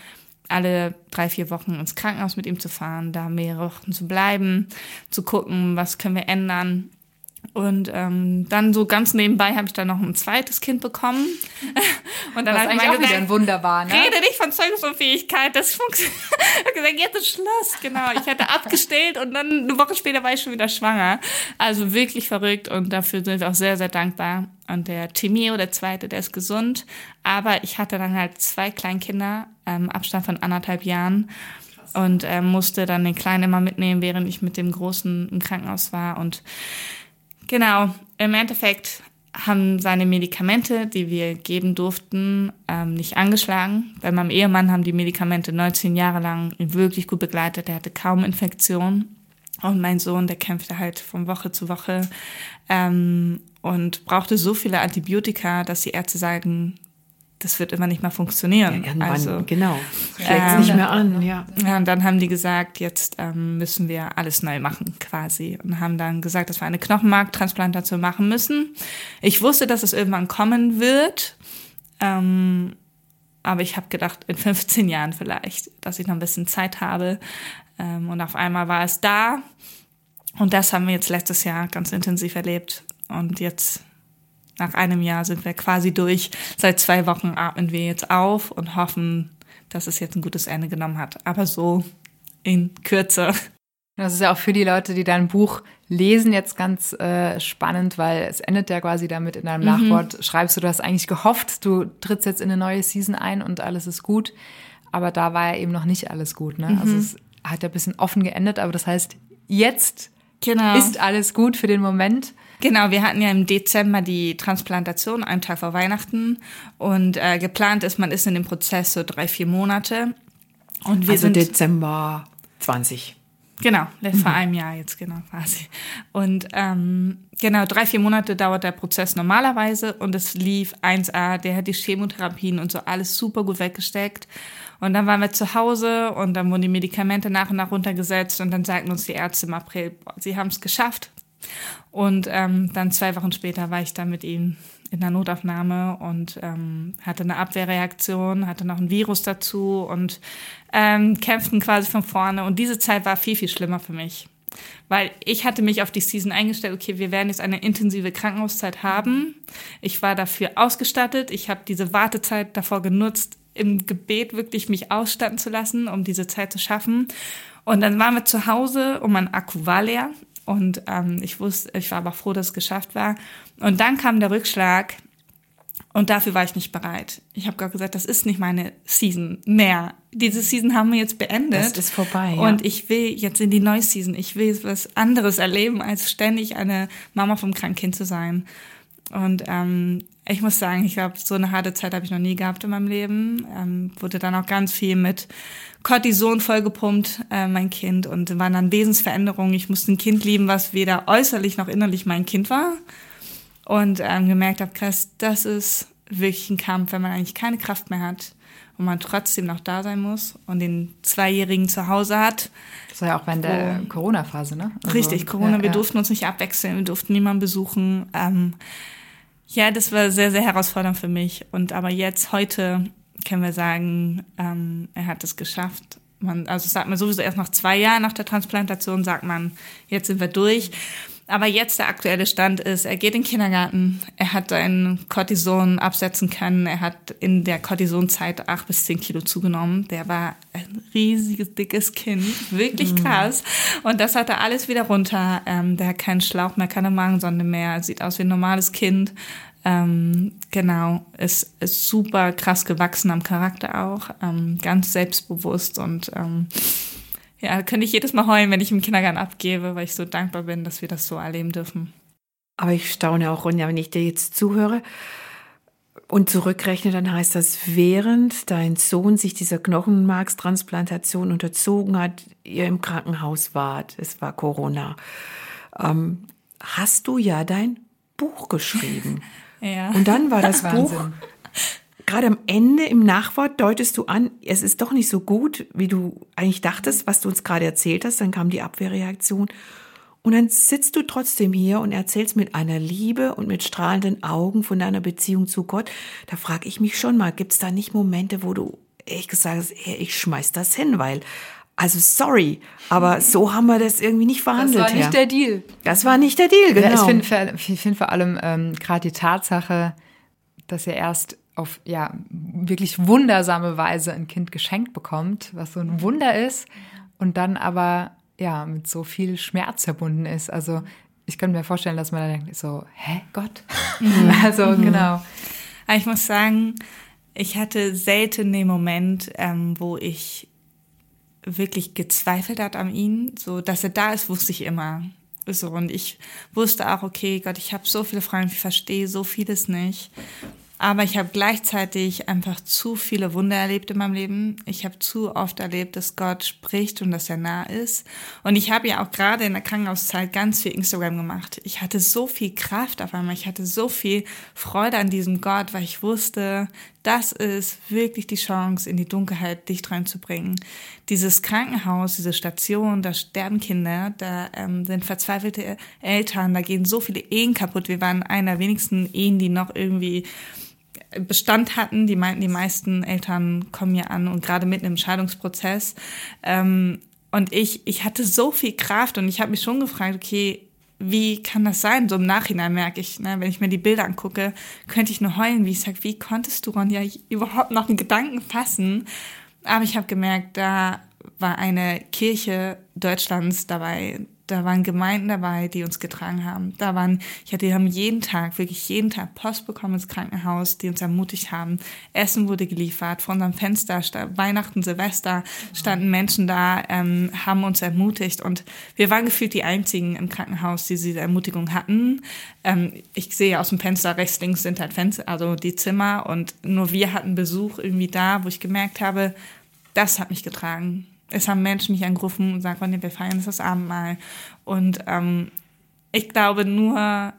A: alle drei, vier Wochen ins Krankenhaus mit ihm zu fahren, da mehrere Wochen zu bleiben, zu gucken, was können wir ändern. Und ähm, dann so ganz nebenbei habe ich dann noch ein zweites Kind bekommen.
C: Und dann habe ich mal gesagt, ein Wunderbar, ne?
A: rede nicht von Zeugungsunfähigkeit, das funktioniert. ich habe gesagt, jetzt ist Schluss. Genau, ich hatte abgestellt und dann eine Woche später war ich schon wieder schwanger. Also wirklich verrückt und dafür sind wir auch sehr, sehr dankbar. Und der Timio, der zweite, der ist gesund. Aber ich hatte dann halt zwei Kleinkinder, ähm, Abstand von anderthalb Jahren und äh, musste dann den Kleinen immer mitnehmen, während ich mit dem Großen im Krankenhaus war und Genau, im Endeffekt haben seine Medikamente, die wir geben durften, ähm, nicht angeschlagen. Bei meinem Ehemann haben die Medikamente 19 Jahre lang ihn wirklich gut begleitet. Er hatte kaum Infektion. Und mein Sohn, der kämpfte halt von Woche zu Woche ähm, und brauchte so viele Antibiotika, dass die Ärzte sagen, das wird immer nicht mehr funktionieren.
D: Ja, also, genau. Schlägt ähm, nicht mehr an, ja.
A: Ja, und dann haben die gesagt, jetzt ähm, müssen wir alles neu machen, quasi. Und haben dann gesagt, dass wir eine Knochenmarktransplantation machen müssen. Ich wusste, dass es irgendwann kommen wird. Ähm, aber ich habe gedacht, in 15 Jahren vielleicht, dass ich noch ein bisschen Zeit habe. Ähm, und auf einmal war es da. Und das haben wir jetzt letztes Jahr ganz intensiv erlebt. Und jetzt nach einem Jahr sind wir quasi durch. Seit zwei Wochen atmen wir jetzt auf und hoffen, dass es jetzt ein gutes Ende genommen hat. Aber so in Kürze.
C: Das ist ja auch für die Leute, die dein Buch lesen, jetzt ganz äh, spannend, weil es endet ja quasi damit in deinem mhm. Nachwort. Schreibst du, du hast eigentlich gehofft, du trittst jetzt in eine neue Season ein und alles ist gut. Aber da war ja eben noch nicht alles gut. Ne? Also mhm. Also es hat ja ein bisschen offen geendet, aber das heißt, jetzt genau. ist alles gut für den Moment.
A: Genau, wir hatten ja im Dezember die Transplantation, einen Tag vor Weihnachten. Und äh, geplant ist, man ist in dem Prozess so drei, vier Monate.
D: Und wir also sind Dezember 20.
A: Genau, vor einem Jahr jetzt genau quasi. Und ähm, genau, drei, vier Monate dauert der Prozess normalerweise und es lief 1A, der hat die Chemotherapien und so alles super gut weggesteckt. Und dann waren wir zu Hause und dann wurden die Medikamente nach und nach runtergesetzt und dann sagten uns die Ärzte im April, boah, sie haben es geschafft. Und ähm, dann zwei Wochen später war ich dann mit ihm in der Notaufnahme und ähm, hatte eine Abwehrreaktion, hatte noch ein Virus dazu und ähm, kämpften quasi von vorne. Und diese Zeit war viel, viel schlimmer für mich. Weil ich hatte mich auf die Season eingestellt, okay, wir werden jetzt eine intensive Krankenhauszeit haben. Ich war dafür ausgestattet. Ich habe diese Wartezeit davor genutzt, im Gebet wirklich mich ausstatten zu lassen, um diese Zeit zu schaffen. Und dann waren wir zu Hause und mein Akku war leer. Und ähm, ich wusste, ich war aber froh, dass es geschafft war. Und dann kam der Rückschlag und dafür war ich nicht bereit. Ich habe gerade gesagt, das ist nicht meine Season mehr. Diese Season haben wir jetzt beendet. Das
D: ist vorbei. Ja.
A: Und ich will jetzt in die neue Season. Ich will was anderes erleben, als ständig eine Mama vom kranken Kind zu sein. Und ähm, ich muss sagen, ich glaube, so eine harte Zeit habe ich noch nie gehabt in meinem Leben. Ähm, wurde dann auch ganz viel mit Cortison vollgepumpt, äh, mein Kind. Und waren dann Wesensveränderungen. Ich musste ein Kind lieben, was weder äußerlich noch innerlich mein Kind war. Und ähm, gemerkt habe, krass, das ist wirklich ein Kampf, wenn man eigentlich keine Kraft mehr hat und man trotzdem noch da sein muss und den Zweijährigen zu Hause hat.
C: Das war ja auch während der Corona-Phase, ne?
A: Also, richtig, Corona, ja, wir ja. durften uns nicht abwechseln, wir durften niemanden besuchen. Ähm, ja, das war sehr, sehr herausfordernd für mich. Und aber jetzt, heute, können wir sagen, ähm, er hat es geschafft. Man, also sagt man sowieso erst nach zwei Jahren nach der Transplantation, sagt man, jetzt sind wir durch. Aber jetzt der aktuelle Stand ist, er geht in den Kindergarten, er hat seinen Cortison absetzen können, er hat in der Cortisonzeit acht bis zehn Kilo zugenommen. Der war ein riesiges, dickes Kind, wirklich mhm. krass. Und das hat er alles wieder runter. Ähm, der hat keinen Schlauch mehr, keine Magensonde mehr, sieht aus wie ein normales Kind. Ähm, genau, ist, ist super krass gewachsen am Charakter auch, ähm, ganz selbstbewusst und ähm, ja, könnte ich jedes Mal heulen, wenn ich im Kindergarten abgebe, weil ich so dankbar bin, dass wir das so erleben dürfen.
D: Aber ich staune auch, Ronja, wenn ich dir jetzt zuhöre und zurückrechne, dann heißt das, während dein Sohn sich dieser Knochenmarkstransplantation unterzogen hat, ihr im Krankenhaus wart, es war Corona, ähm, hast du ja dein Buch geschrieben.
A: ja.
D: Und dann war das Buch gerade am Ende im Nachwort deutest du an, es ist doch nicht so gut, wie du eigentlich dachtest, was du uns gerade erzählt hast. Dann kam die Abwehrreaktion. Und dann sitzt du trotzdem hier und erzählst mit einer Liebe und mit strahlenden Augen von deiner Beziehung zu Gott. Da frage ich mich schon mal, gibt es da nicht Momente, wo du ehrlich gesagt ich schmeiß das hin, weil also sorry, aber so haben wir das irgendwie nicht verhandelt.
C: Das war nicht der Deal.
D: Das war nicht der Deal, genau.
C: Ja, ich finde find vor allem ähm, gerade die Tatsache, dass er erst auf ja wirklich wundersame Weise ein Kind geschenkt bekommt, was so ein Wunder ist und dann aber ja mit so viel Schmerz verbunden ist. Also ich könnte mir vorstellen, dass man dann denkt so, hä, Gott? Mhm. also mhm. genau.
A: Ich muss sagen, ich hatte selten den Moment, ähm, wo ich wirklich gezweifelt hat an ihn. So, dass er da ist, wusste ich immer. So, und ich wusste auch, okay, Gott, ich habe so viele Fragen, ich verstehe so vieles nicht. Aber ich habe gleichzeitig einfach zu viele Wunder erlebt in meinem Leben. Ich habe zu oft erlebt, dass Gott spricht und dass er nah ist. Und ich habe ja auch gerade in der Krankenhauszeit ganz viel Instagram gemacht. Ich hatte so viel Kraft auf einmal. Ich hatte so viel Freude an diesem Gott, weil ich wusste, das ist wirklich die Chance, in die Dunkelheit Licht reinzubringen. Dieses Krankenhaus, diese Station, da sterben Kinder, da ähm, sind verzweifelte Eltern, da gehen so viele Ehen kaputt. Wir waren einer der wenigsten Ehen, die noch irgendwie Bestand hatten. Die meinten, die meisten Eltern kommen ja an und gerade mitten im Scheidungsprozess. Ähm, Und ich, ich hatte so viel Kraft und ich habe mich schon gefragt, okay, wie kann das sein? So im Nachhinein merke ich, ne, wenn ich mir die Bilder angucke, könnte ich nur heulen, wie ich sage, wie konntest du, Ronja, überhaupt noch einen Gedanken fassen? Aber ich habe gemerkt, da war eine Kirche Deutschlands dabei, da waren Gemeinden dabei, die uns getragen haben. Da waren, ich hatte, die haben jeden Tag, wirklich jeden Tag Post bekommen ins Krankenhaus, die uns ermutigt haben. Essen wurde geliefert, vor unserem Fenster, Weihnachten, Silvester standen Menschen da, ähm, haben uns ermutigt und wir waren gefühlt die einzigen im Krankenhaus, die diese Ermutigung hatten. Ähm, ich sehe aus dem Fenster rechts, links sind halt Fenster, also die Zimmer und nur wir hatten Besuch irgendwie da, wo ich gemerkt habe, das hat mich getragen es haben Menschen mich angerufen und gesagt, wir feiern das Abendmahl. Und ähm, ich glaube nur,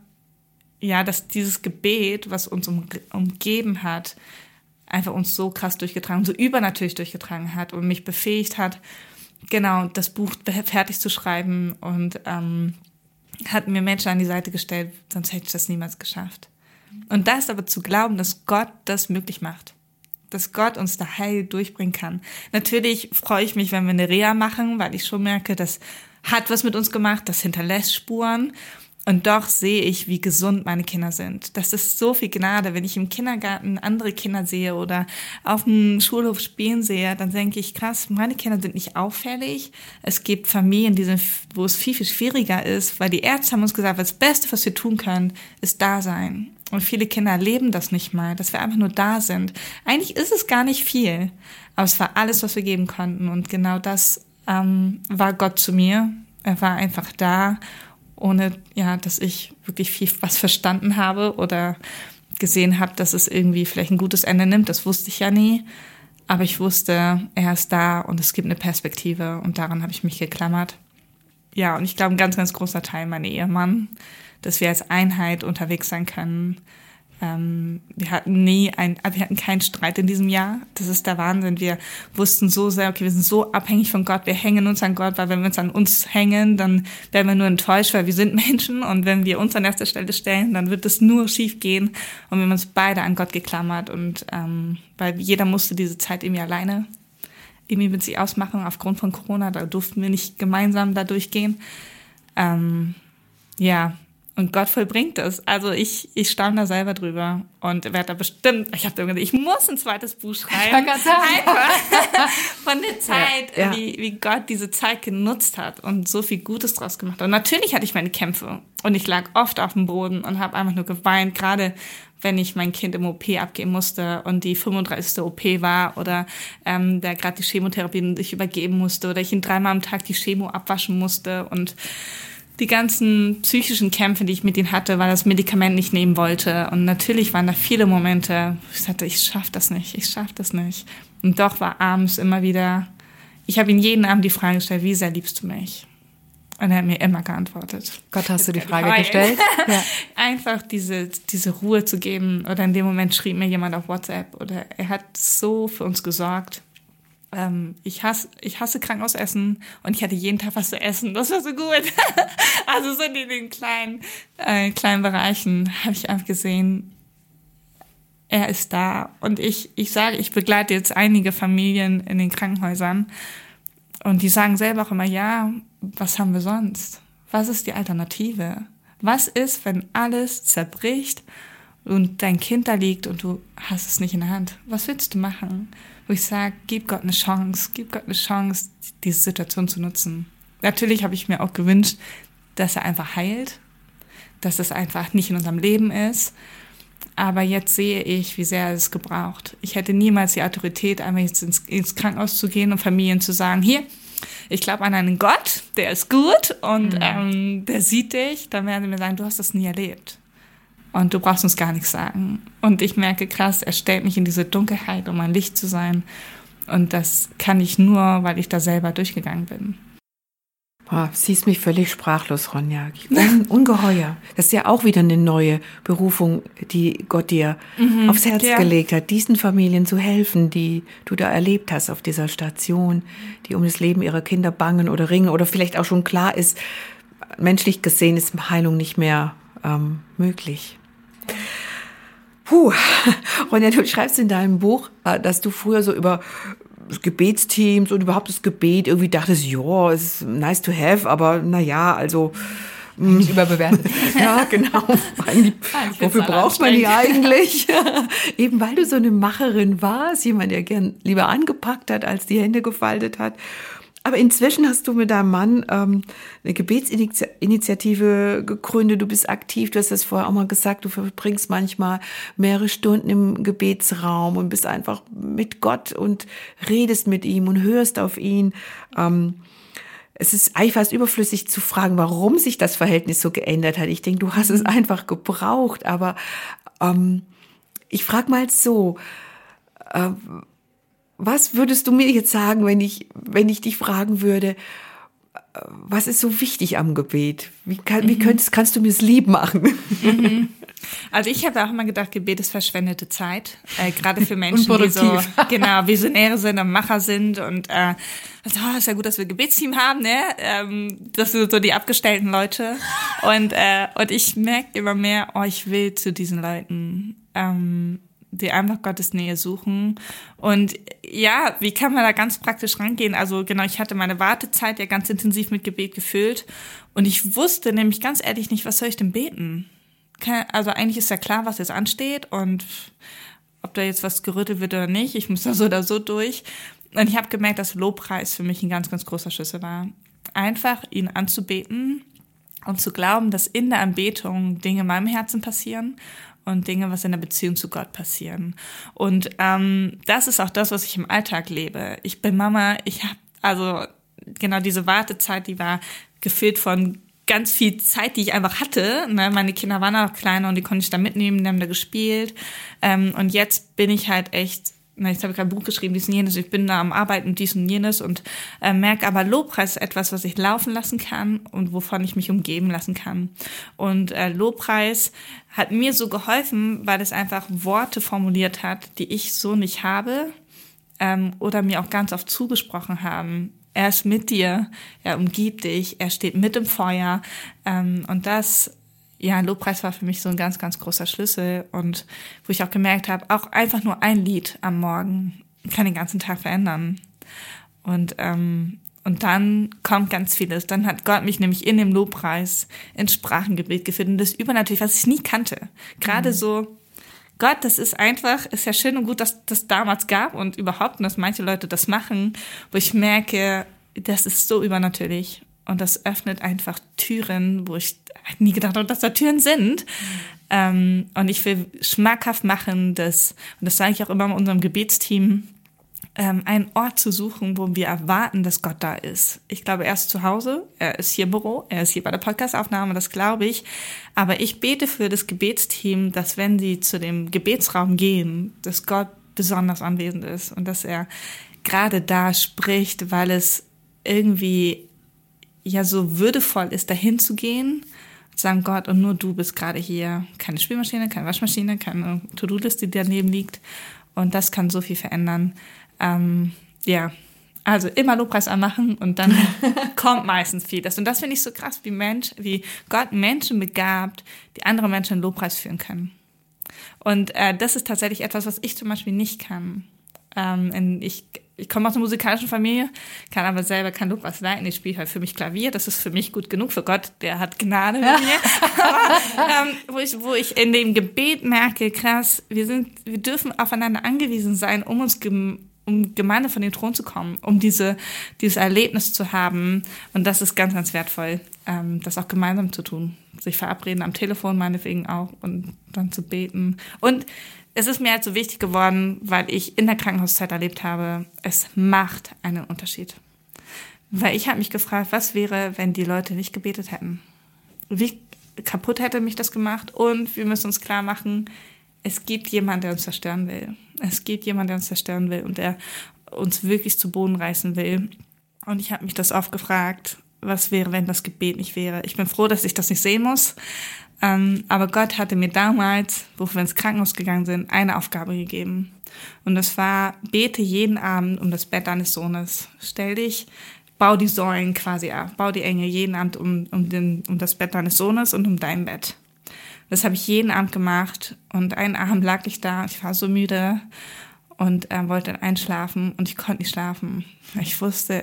A: ja, dass dieses Gebet, was uns um, umgeben hat, einfach uns so krass durchgetragen, so übernatürlich durchgetragen hat und mich befähigt hat, genau das Buch fertig zu schreiben und ähm, hat mir Menschen an die Seite gestellt, sonst hätte ich das niemals geschafft. Und das aber zu glauben, dass Gott das möglich macht dass Gott uns da heil durchbringen kann. Natürlich freue ich mich, wenn wir eine Reha machen, weil ich schon merke, das hat was mit uns gemacht, das hinterlässt Spuren. Und doch sehe ich, wie gesund meine Kinder sind. Das ist so viel Gnade. Wenn ich im Kindergarten andere Kinder sehe oder auf dem Schulhof spielen sehe, dann denke ich, krass, meine Kinder sind nicht auffällig. Es gibt Familien, die sind, wo es viel, viel schwieriger ist, weil die Ärzte haben uns gesagt, das Beste, was wir tun können, ist da sein. Und viele Kinder erleben das nicht mal, dass wir einfach nur da sind. Eigentlich ist es gar nicht viel, aber es war alles, was wir geben konnten. Und genau das ähm, war Gott zu mir. Er war einfach da, ohne ja, dass ich wirklich viel was verstanden habe oder gesehen habe, dass es irgendwie vielleicht ein gutes Ende nimmt. Das wusste ich ja nie. Aber ich wusste, er ist da und es gibt eine Perspektive und daran habe ich mich geklammert. Ja, und ich glaube, ein ganz, ganz großer Teil mein Ehemann dass wir als Einheit unterwegs sein können. Ähm, wir hatten nie ein, wir hatten keinen Streit in diesem Jahr. Das ist der Wahnsinn. Wir wussten so sehr, okay, wir sind so abhängig von Gott. Wir hängen uns an Gott, weil wenn wir uns an uns hängen, dann werden wir nur enttäuscht, weil wir sind Menschen. Und wenn wir uns an erster Stelle stellen, dann wird es nur schief gehen. Und wir haben uns beide an Gott geklammert und ähm, weil jeder musste diese Zeit irgendwie alleine irgendwie mit sich ausmachen aufgrund von Corona. Da durften wir nicht gemeinsam da durchgehen. Ähm, ja, und Gott vollbringt es. Also ich, ich staune da selber drüber und werde da bestimmt, ich habe da gesagt, ich muss ein zweites Buch schreiben. Ich Einfach von der Zeit, ja, ja. Wie, wie Gott diese Zeit genutzt hat und so viel Gutes draus gemacht. Und natürlich hatte ich meine Kämpfe und ich lag oft auf dem Boden und habe einfach nur geweint, gerade wenn ich mein Kind im OP abgeben musste und die 35. OP war oder ähm, der gerade die Chemotherapie sich übergeben musste oder ich ihn dreimal am Tag die Chemo abwaschen musste und die ganzen psychischen Kämpfe, die ich mit ihm hatte, weil er das Medikament nicht nehmen wollte. Und natürlich waren da viele Momente, wo ich sagte, ich schaff das nicht, ich schaff das nicht. Und doch war abends immer wieder, ich habe ihn jeden Abend die Frage gestellt, wie sehr liebst du mich? Und er hat mir immer geantwortet.
C: Gott, hast du die Frage gestellt?
A: Ja. Einfach diese, diese Ruhe zu geben. Oder in dem Moment schrieb mir jemand auf WhatsApp oder er hat so für uns gesorgt ähm, ich, hasse, ich hasse Krankenhausessen und ich hatte jeden Tag was zu essen. Das war so gut. also so in den kleinen, äh, kleinen Bereichen habe ich einfach gesehen, er ist da. Und ich, ich sage, ich begleite jetzt einige Familien in den Krankenhäusern und die sagen selber auch immer, ja, was haben wir sonst? Was ist die Alternative? Was ist, wenn alles zerbricht und dein Kind da liegt und du hast es nicht in der Hand? Was willst du machen? Wo ich sage, gib Gott eine Chance, gib Gott eine Chance, diese Situation zu nutzen. Natürlich habe ich mir auch gewünscht, dass er einfach heilt, dass es einfach nicht in unserem Leben ist. Aber jetzt sehe ich, wie sehr er es gebraucht. Ich hätte niemals die Autorität, einmal jetzt ins, ins Krankenhaus zu gehen und Familien zu sagen, hier, ich glaube an einen Gott, der ist gut und mhm. ähm, der sieht dich. Dann werden sie mir sagen, du hast das nie erlebt und du brauchst uns gar nichts sagen. Und ich merke krass, er stellt mich in diese Dunkelheit, um ein Licht zu sein. Und das kann ich nur, weil ich da selber durchgegangen bin.
D: Boah, siehst mich völlig sprachlos, Ronja. Un ungeheuer. Das ist ja auch wieder eine neue Berufung, die Gott dir mhm, aufs Herz ja. gelegt hat, diesen Familien zu helfen, die du da erlebt hast auf dieser Station, die um das Leben ihrer Kinder bangen oder ringen oder vielleicht auch schon klar ist, menschlich gesehen ist Heilung nicht mehr ähm, möglich. Puh, Ronja, du schreibst in deinem Buch, äh, dass du früher so über Gebetsteams und überhaupt das Gebet irgendwie dachtest, ja, ist nice to have, aber naja, also
C: nicht überbewertet.
D: ja, genau. Die, wofür braucht man die eigentlich? Eben weil du so eine Macherin warst, jemand, der gern lieber angepackt hat, als die Hände gefaltet hat. Aber inzwischen hast du mit deinem Mann ähm, eine Gebetsinitiative gegründet. Du bist aktiv. Du hast das vorher auch mal gesagt. Du verbringst manchmal mehrere Stunden im Gebetsraum und bist einfach mit Gott und redest mit ihm und hörst auf ihn. Ähm, es ist eigentlich fast überflüssig zu fragen, warum sich das Verhältnis so geändert hat. Ich denke, du hast es mhm. einfach gebraucht. Aber ähm, ich frage mal so, äh, was würdest du mir jetzt sagen, wenn ich, wenn ich dich fragen würde, was ist so wichtig am Gebet? Wie, kann, mhm. wie könntest, kannst du mir es lieb machen? Mhm.
A: Also ich habe auch immer gedacht, Gebet ist verschwendete Zeit, äh, gerade für Menschen, die so genau Visionäre sind und Macher sind und äh, also, oh, ist ja gut, dass wir ein Gebetsteam haben, ne? Ähm, das sind so die abgestellten Leute und äh, und ich merke immer mehr, oh, ich will zu diesen Leuten. Ähm, die einfach Gottes Nähe suchen. Und ja, wie kann man da ganz praktisch rangehen? Also genau, ich hatte meine Wartezeit ja ganz intensiv mit Gebet gefüllt und ich wusste nämlich ganz ehrlich nicht, was soll ich denn beten? also eigentlich ist ja klar, was jetzt ansteht und ob da jetzt was gerüttelt wird oder nicht. Ich muss da so oder so durch. Und ich habe gemerkt, dass Lobpreis für mich ein ganz, ganz großer Schlüssel war. Einfach ihn anzubeten und zu glauben, dass in der Anbetung Dinge in meinem Herzen passieren und Dinge, was in der Beziehung zu Gott passieren. Und ähm, das ist auch das, was ich im Alltag lebe. Ich bin Mama, ich habe also genau diese Wartezeit, die war gefüllt von ganz viel Zeit, die ich einfach hatte. Ne? Meine Kinder waren noch kleiner und die konnte ich da mitnehmen, die haben da gespielt. Ähm, und jetzt bin ich halt echt, na, jetzt habe ich gerade ein Buch geschrieben, dies und jenes, ich bin da am Arbeiten, dies und jenes und äh, merke aber, Lobpreis ist etwas, was ich laufen lassen kann und wovon ich mich umgeben lassen kann. Und äh, Lobpreis hat mir so geholfen, weil es einfach Worte formuliert hat, die ich so nicht habe ähm, oder mir auch ganz oft zugesprochen haben er ist mit dir, er umgibt dich, er steht mit im Feuer. Ähm, und das, ja, Lobpreis war für mich so ein ganz, ganz großer Schlüssel. Und wo ich auch gemerkt habe, auch einfach nur ein Lied am Morgen kann den ganzen Tag verändern. Und, ähm, und dann kommt ganz vieles. Dann hat Gott mich nämlich in dem Lobpreis ins Sprachengebet geführt und das übernatürlich, was ich nie kannte. Gerade mhm. so Gott, das ist einfach, ist ja schön und gut, dass das damals gab und überhaupt, dass manche Leute das machen, wo ich merke, das ist so übernatürlich und das öffnet einfach Türen, wo ich nie gedacht habe, dass da Türen sind. Ähm, und ich will schmackhaft machen, dass, und das sage ich auch immer in unserem Gebetsteam, ähm, einen Ort zu suchen, wo wir erwarten, dass Gott da ist. Ich glaube, er ist zu Hause, er ist hier im Büro, er ist hier bei der Podcastaufnahme, das glaube ich. Aber ich bete für das Gebetsteam, dass wenn sie zu dem Gebetsraum gehen, dass Gott besonders anwesend ist und dass er gerade da spricht, weil es irgendwie ja so würdevoll ist, dahin zu gehen sagen Gott und nur du bist gerade hier. Keine Spielmaschine, keine Waschmaschine, keine To-Do-Liste, die daneben liegt. Und das kann so viel verändern. Ähm, ja, also immer Lobpreis anmachen und dann kommt meistens vieles. Und das finde ich so krass, wie Mensch, wie Gott Menschen begabt, die andere Menschen in Lobpreis führen können. Und äh, das ist tatsächlich etwas, was ich zum Beispiel nicht kann. Ähm, ich, ich komme aus einer musikalischen Familie, kann aber selber kein Lobpreis leiten. Ich spiele halt für mich Klavier. Das ist für mich gut genug. Für Gott, der hat Gnade mit mir. aber, ähm, wo, ich, wo ich in dem Gebet merke, krass, wir sind, wir dürfen aufeinander angewiesen sein, um uns um Gemeinde von dem Thron zu kommen, um diese, dieses Erlebnis zu haben. Und das ist ganz, ganz wertvoll, ähm, das auch gemeinsam zu tun. Sich verabreden am Telefon meinetwegen auch und dann zu beten. Und es ist mir halt so wichtig geworden, weil ich in der Krankenhauszeit erlebt habe, es macht einen Unterschied. Weil ich habe mich gefragt, was wäre, wenn die Leute nicht gebetet hätten? Wie kaputt hätte mich das gemacht? Und wir müssen uns klar machen, es gibt jemanden, der uns zerstören will. Es gibt jemanden, der uns zerstören will und der uns wirklich zu Boden reißen will. Und ich habe mich das oft gefragt, was wäre, wenn das Gebet nicht wäre. Ich bin froh, dass ich das nicht sehen muss. Ähm, aber Gott hatte mir damals, wo wir ins Krankenhaus gegangen sind, eine Aufgabe gegeben. Und das war, bete jeden Abend um das Bett deines Sohnes. Stell dich, bau die Säulen quasi ab, bau die Engel jeden Abend um, um, den, um das Bett deines Sohnes und um dein Bett. Das habe ich jeden Abend gemacht und einen Abend lag ich da, ich war so müde und äh, wollte dann einschlafen und ich konnte nicht schlafen. Ich wusste,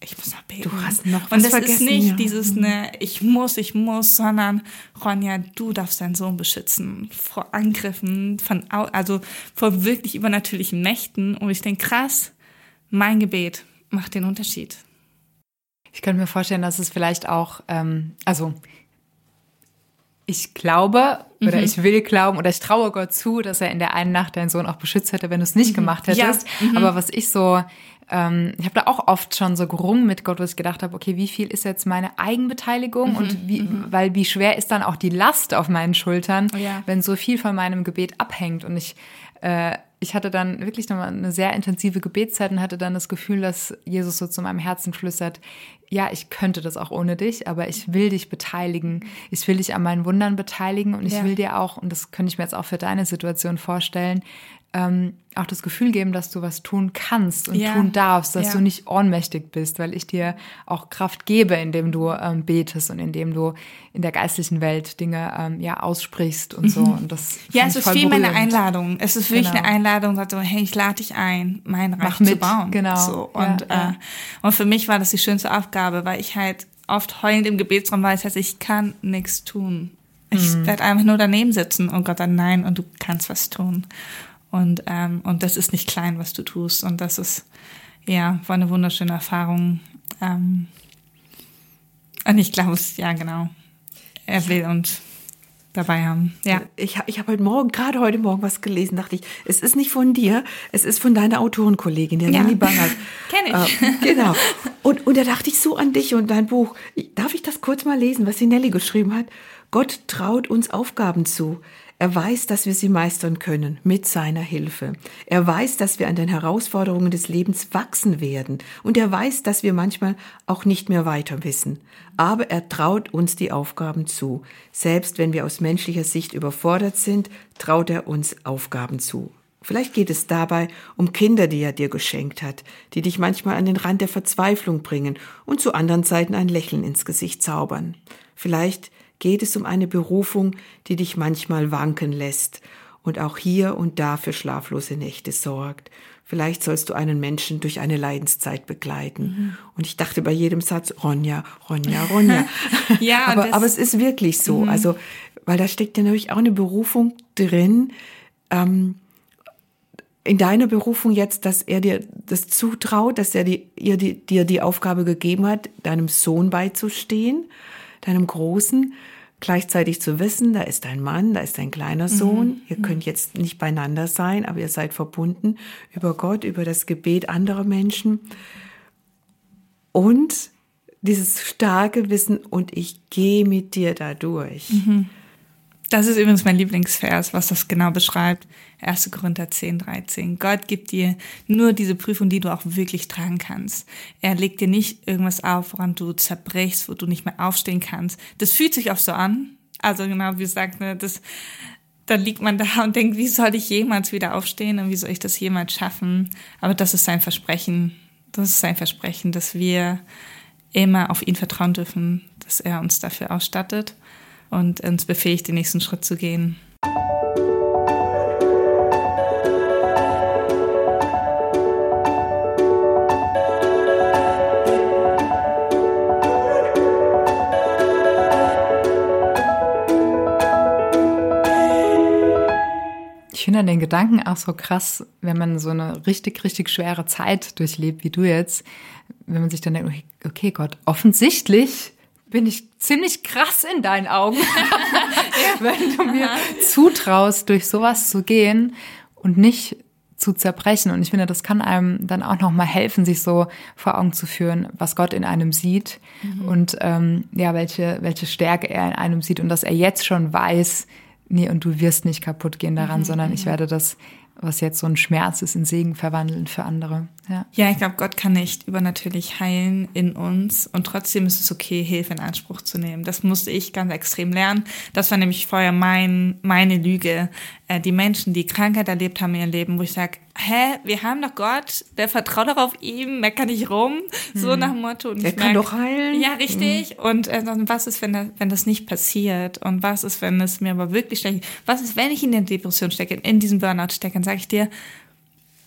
A: ich muss noch beten.
D: Du hast noch was
A: Und das
D: vergessen,
A: ist nicht
D: ja.
A: dieses, ne, ich muss, ich muss, sondern Ronja, du darfst deinen Sohn beschützen vor Angriffen, von, also vor wirklich übernatürlichen Mächten. Und ich denke, krass, mein Gebet macht den Unterschied.
C: Ich könnte mir vorstellen, dass es vielleicht auch, ähm, also ich glaube
A: Mhm.
C: oder ich will glauben oder ich traue Gott zu, dass er in der einen Nacht deinen Sohn auch beschützt hätte, wenn du es nicht gemacht hättest.
A: Mhm. Ja. Mhm.
C: Aber was ich so, ähm, ich habe da auch oft schon so gerungen mit Gott, wo ich gedacht habe, okay, wie viel ist jetzt meine Eigenbeteiligung
A: Mhm.
C: und wie, weil wie schwer ist dann auch die Last auf meinen Schultern,
A: Ja.
C: wenn so viel von meinem Gebet abhängt und ich äh, ich hatte dann wirklich nochmal eine sehr intensive Gebetszeit und hatte dann das Gefühl, dass Jesus so zu meinem Herzen flüstert, ja, ich könnte das auch ohne dich, aber ich will dich beteiligen. Ich will dich an meinen Wundern beteiligen und ich
A: Ja.
C: will dir auch, und das könnte ich mir jetzt auch für deine Situation vorstellen, ähm, auch das Gefühl geben, dass du was tun kannst und
A: Ja.
C: tun darfst, dass
A: Ja.
C: du nicht ohnmächtig bist, weil ich dir auch Kraft gebe, indem du ähm, betest und indem du in der geistlichen Welt Dinge ähm, ja aussprichst und so. Und das
A: Ja, es ist wie meine. Einladung. Es ist wirklich
C: Genau.
A: eine Einladung, sagt so, hey, ich lade dich ein, mein Reich
C: Mach
A: zu
C: mit,
A: bauen.
C: genau.
A: So, und,
C: ja.
A: Äh, und für mich war das die schönste Aufgabe, weil ich halt oft heulend im Gebetsraum war. Das heißt, ich kann nichts tun. Ich
C: Mhm.
A: werde einfach nur daneben sitzen und Gott dann nein und du kannst was tun. Und, ähm, und das ist nicht klein, was du tust. Und das ist, ja, war eine wunderschöne Erfahrung. Ähm, und ich glaube, es, ja, genau. Er will uns dabei haben. Ja.
D: Ich, hab- ich habe heute Morgen, gerade heute Morgen was gelesen, dachte ich, es ist nicht von dir, es ist von deiner Autorenkollegin, der
A: Ja.
D: Lili Bangert.
A: Kenn ich.
D: Äh, genau. Und, und da dachte ich so an dich und dein Buch. Darf ich das kurz mal lesen, was die Nelly geschrieben hat? Gott traut uns Aufgaben zu. Er weiß, dass wir sie meistern können mit seiner Hilfe. Er weiß, dass wir an den Herausforderungen des Lebens wachsen werden. Und er weiß, dass wir manchmal auch nicht mehr weiter wissen. Aber er traut uns die Aufgaben zu. Selbst wenn wir aus menschlicher Sicht überfordert sind, traut er uns Aufgaben zu. Vielleicht geht es dabei um Kinder, die er dir geschenkt hat, die dich manchmal an den Rand der Verzweiflung bringen und zu anderen Zeiten ein Lächeln ins Gesicht zaubern. Vielleicht geht es um eine Berufung, die dich manchmal wanken lässt und auch hier und da für schlaflose Nächte sorgt. Vielleicht sollst du einen Menschen durch eine Leidenszeit begleiten. Und ich dachte bei jedem Satz, Ronja, Ronja, Ronja.
A: Ja,
D: aber, aber es ist wirklich so. Also, weil da steckt ja natürlich auch eine Berufung drin, in deiner Berufung jetzt, dass er dir das zutraut, dass er die, ihr die, dir die Aufgabe gegeben hat, deinem Sohn beizustehen, deinem Großen, gleichzeitig zu wissen, da ist dein Mann, da ist dein kleiner Sohn, ihr könnt jetzt nicht beieinander sein, aber ihr seid verbunden über Gott, über das Gebet anderer Menschen. Und dieses starke Wissen und ich gehe mit dir da durch.
A: Das ist übrigens mein Lieblingsvers, was das genau beschreibt. 1. Korinther 10, 13. Gott gibt dir nur diese Prüfung, die du auch wirklich tragen kannst. Er legt dir nicht irgendwas auf, woran du zerbrichst, wo du nicht mehr aufstehen kannst. Das fühlt sich auch so an. Also genau, wie gesagt, ne, das, da liegt man da und denkt, wie soll ich jemals wieder aufstehen und wie soll ich das jemals schaffen? Aber das ist sein Versprechen. Das ist sein Versprechen, dass wir immer auf ihn vertrauen dürfen, dass er uns dafür ausstattet und uns befähigt, den nächsten Schritt zu gehen.
C: Ich finde den Gedanken auch so krass, wenn man so eine richtig, richtig schwere Zeit durchlebt, wie du jetzt, wenn man sich dann denkt, okay Gott, offensichtlich bin ich ziemlich krass in deinen Augen, wenn du mir zutraust, durch sowas zu gehen und nicht zu zerbrechen. Und ich finde, das kann einem dann auch noch mal helfen, sich so vor Augen zu führen, was Gott in einem sieht und ähm, ja, welche, welche Stärke er in einem sieht und dass er jetzt schon weiß, nee, und du wirst nicht kaputt gehen daran, sondern ich werde das, was jetzt so ein Schmerz ist, in Segen verwandeln für andere. Ja.
A: Ja, ich glaube, Gott kann nicht übernatürlich heilen in uns und trotzdem ist es okay, Hilfe in Anspruch zu nehmen. Das musste ich ganz extrem lernen. Das war nämlich vorher mein, meine Lüge. Äh, die Menschen, die Krankheit erlebt haben in ihrem Leben, wo ich sage, hä, wir haben doch Gott, der vertraut doch auf ihm, mecker nicht rum, so nach dem Motto. Und
D: Der kann
A: merk,
D: doch heilen.
A: Ja, richtig. Und äh, was ist, wenn das, wenn das nicht passiert? Und was ist, wenn es mir aber wirklich schlecht Was ist, wenn ich in der Depression stecke, in diesem Burnout stecke? Dann sage ich dir,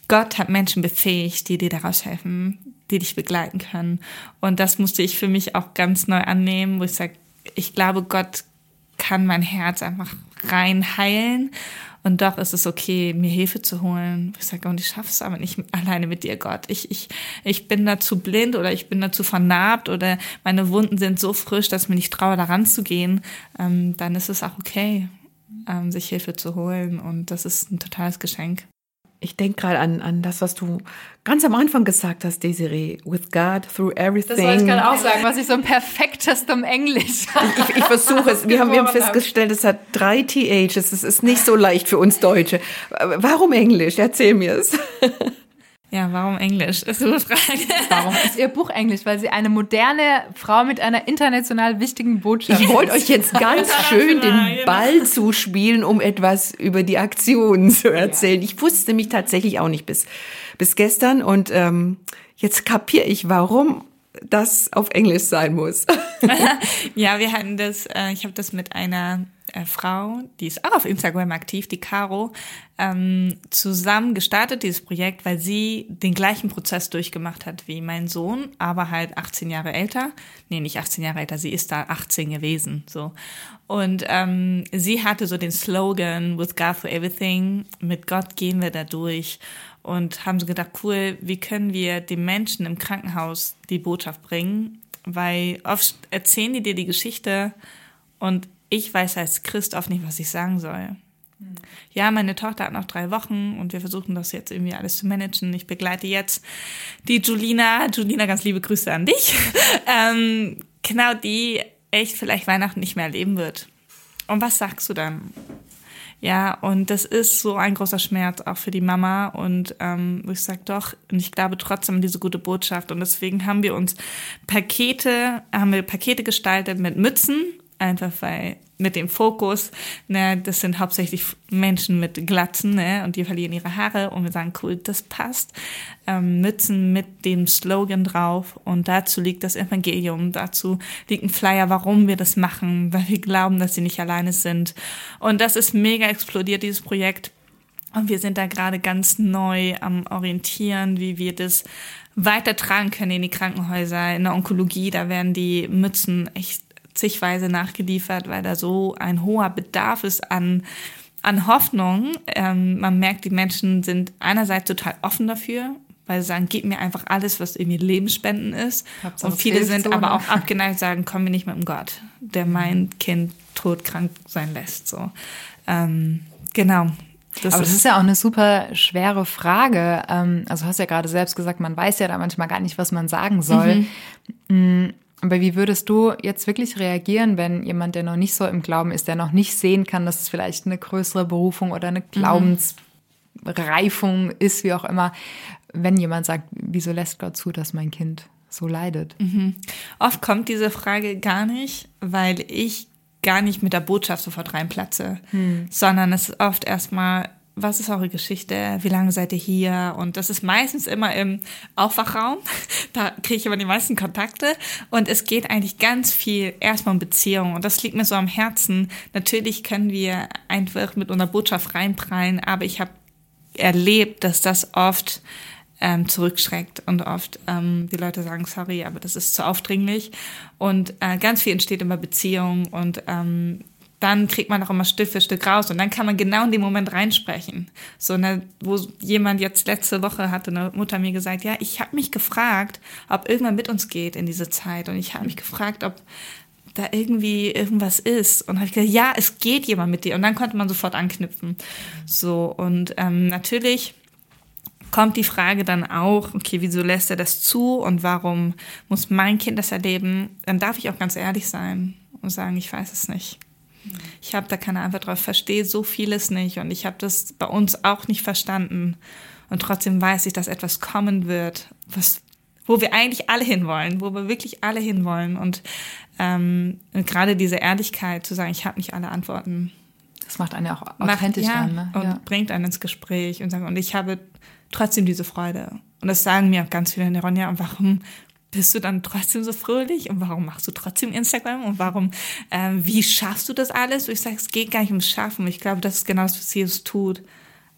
A: Gott hat Menschen befähigt, die dir daraus helfen, die dich begleiten können. Und das musste ich für mich auch ganz neu annehmen, wo ich sage, ich glaube, Gott kann mein Herz einfach rein heilen. Und doch ist es okay, mir Hilfe zu holen. Ich sage, und ich schaffe es aber nicht alleine mit dir, Gott. Ich, ich, ich bin dazu blind oder ich bin dazu vernarbt oder meine Wunden sind so frisch, dass mir nicht traue, da ranzugehen. Ähm, dann ist es auch okay, ähm, sich Hilfe zu holen. Und das ist ein totales Geschenk.
D: Ich denke gerade an, an das, was du ganz am Anfang gesagt hast, Desiree. With God through everything.
C: Das wollte ich gerade auch sagen, was ich so ein perfektestem Englisch
D: Ich, ich versuche es. Wir haben, wir haben festgestellt, es hat drei THs. Es ist nicht so leicht für uns Deutsche. Warum Englisch? Erzähl mir es.
A: Ja, warum Englisch? Ist eine Frage.
C: Warum ist Ihr Buch Englisch? Weil Sie eine moderne Frau mit einer international wichtigen Botschaft
D: Ich wollte euch jetzt ganz schön den Ball zuspielen, um etwas über die Aktionen zu erzählen. Ich wusste mich tatsächlich auch nicht bis, bis gestern und ähm, jetzt kapiere ich, warum das auf Englisch sein muss.
A: ja, wir hatten das, äh, ich habe das mit einer äh, Frau, die ist auch auf Instagram aktiv, die Caro, ähm, zusammen gestartet, dieses Projekt, weil sie den gleichen Prozess durchgemacht hat wie mein Sohn, aber halt 18 Jahre älter. Nee, nicht 18 Jahre älter, sie ist da 18 gewesen. so. Und ähm, sie hatte so den Slogan, with God for everything, mit Gott gehen wir da durch. Und haben so gedacht, cool, wie können wir den Menschen im Krankenhaus die Botschaft bringen? Weil oft erzählen die dir die Geschichte und ich weiß als Christ oft nicht, was ich sagen soll. Ja, meine Tochter hat noch drei Wochen und wir versuchen das jetzt irgendwie alles zu managen. Ich begleite jetzt die Julina. Julina, ganz liebe Grüße an dich. ähm, genau, die echt vielleicht Weihnachten nicht mehr erleben wird. Und was sagst du dann? Ja, und das ist so ein großer Schmerz auch für die Mama. Und ähm, ich sage doch, und ich glaube trotzdem an diese gute Botschaft. Und deswegen haben wir uns Pakete, haben wir Pakete gestaltet mit Mützen einfach weil mit dem Fokus, ne, das sind hauptsächlich Menschen mit Glatzen, ne, und die verlieren ihre Haare und wir sagen, cool, das passt. Ähm, Mützen mit dem Slogan drauf und dazu liegt das Evangelium, dazu liegt ein Flyer, warum wir das machen, weil wir glauben, dass sie nicht alleine sind. Und das ist mega explodiert, dieses Projekt. Und wir sind da gerade ganz neu am Orientieren, wie wir das weitertragen können in die Krankenhäuser, in der Onkologie. Da werden die Mützen echt zigweise nachgeliefert, weil da so ein hoher Bedarf ist an, an Hoffnung. Ähm, man merkt, die Menschen sind einerseits total offen dafür, weil sie sagen, gib mir einfach alles, was irgendwie Lebensspenden ist. Und viele sind so, aber ne? auch abgeneigt, sagen, komm mir nicht mit dem Gott, der mein Kind todkrank sein lässt. So, ähm, genau.
C: Das Aber das ist ja auch eine super schwere Frage. Ähm, also hast ja gerade selbst gesagt, man weiß ja da manchmal gar nicht, was man sagen soll. Mhm. Aber wie würdest du jetzt wirklich reagieren, wenn jemand, der noch nicht so im Glauben ist, der noch nicht sehen kann, dass es vielleicht eine größere Berufung oder eine Glaubensreifung ist, wie auch immer, wenn jemand sagt, wieso lässt Gott zu, dass mein Kind so leidet?
A: Mhm. Oft kommt diese Frage gar nicht, weil ich gar nicht mit der Botschaft sofort reinplatze, hm. sondern es ist oft erstmal was ist eure Geschichte? Wie lange seid ihr hier? Und das ist meistens immer im Aufwachraum. Da kriege ich immer die meisten Kontakte. Und es geht eigentlich ganz viel erstmal um Beziehungen. Und das liegt mir so am Herzen. Natürlich können wir einfach mit unserer Botschaft reinprallen, aber ich habe erlebt, dass das oft ähm, zurückschreckt und oft ähm, die Leute sagen, sorry, aber das ist zu aufdringlich. Und äh, ganz viel entsteht immer Beziehung und ähm, dann kriegt man auch immer Stück für Stück raus und dann kann man genau in dem Moment reinsprechen. So, ne, wo jemand jetzt letzte Woche hatte eine Mutter mir gesagt, ja, ich habe mich gefragt, ob irgendwann mit uns geht in diese Zeit und ich habe mich gefragt, ob da irgendwie irgendwas ist und habe ich gesagt, ja, es geht jemand mit dir und dann konnte man sofort anknüpfen. So und ähm, natürlich kommt die Frage dann auch, okay, wieso lässt er das zu und warum muss mein Kind das erleben? Dann darf ich auch ganz ehrlich sein und sagen, ich weiß es nicht. Ich habe da keine Antwort drauf, verstehe so vieles nicht und ich habe das bei uns auch nicht verstanden. Und trotzdem weiß ich, dass etwas kommen wird, was, wo wir eigentlich alle hinwollen, wo wir wirklich alle hinwollen. Und, ähm, und gerade diese Ehrlichkeit zu sagen, ich habe nicht alle Antworten.
C: Das macht einen ja auch authentisch
A: macht, ja,
C: an. Ne?
A: Und
C: ja.
A: bringt einen ins Gespräch und sagen, und ich habe trotzdem diese Freude. Und das sagen mir auch ganz viele, Ronja, und warum bist du dann trotzdem so fröhlich und warum machst du trotzdem Instagram und warum, ähm, wie schaffst du das alles? Und ich sage, es geht gar nicht ums Schaffen. Ich glaube, das ist genau das, was Jesus tut.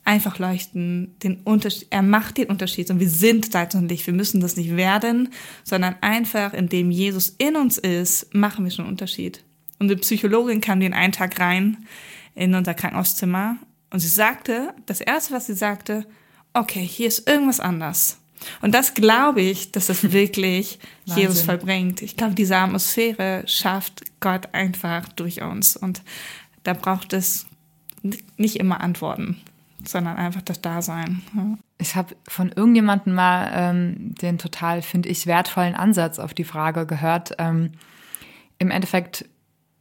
A: einfach leuchten, den Unterschied, er macht den Unterschied und wir sind Salz und Licht. Wir müssen das nicht werden, sondern einfach, indem Jesus in uns ist, machen wir schon einen Unterschied. Und die Psychologin kam den einen Tag rein in unser Krankenhauszimmer und sie sagte, das erste, was sie sagte, okay, hier ist irgendwas anders. Und das glaube ich, dass das wirklich Jesus vollbringt. Ich glaube, diese Atmosphäre schafft Gott einfach durch uns. Und da braucht es nicht immer Antworten, sondern einfach das Dasein. Ja.
C: Ich habe von irgendjemandem mal ähm, den total, finde ich, wertvollen Ansatz auf die Frage gehört. Ähm, Im Endeffekt,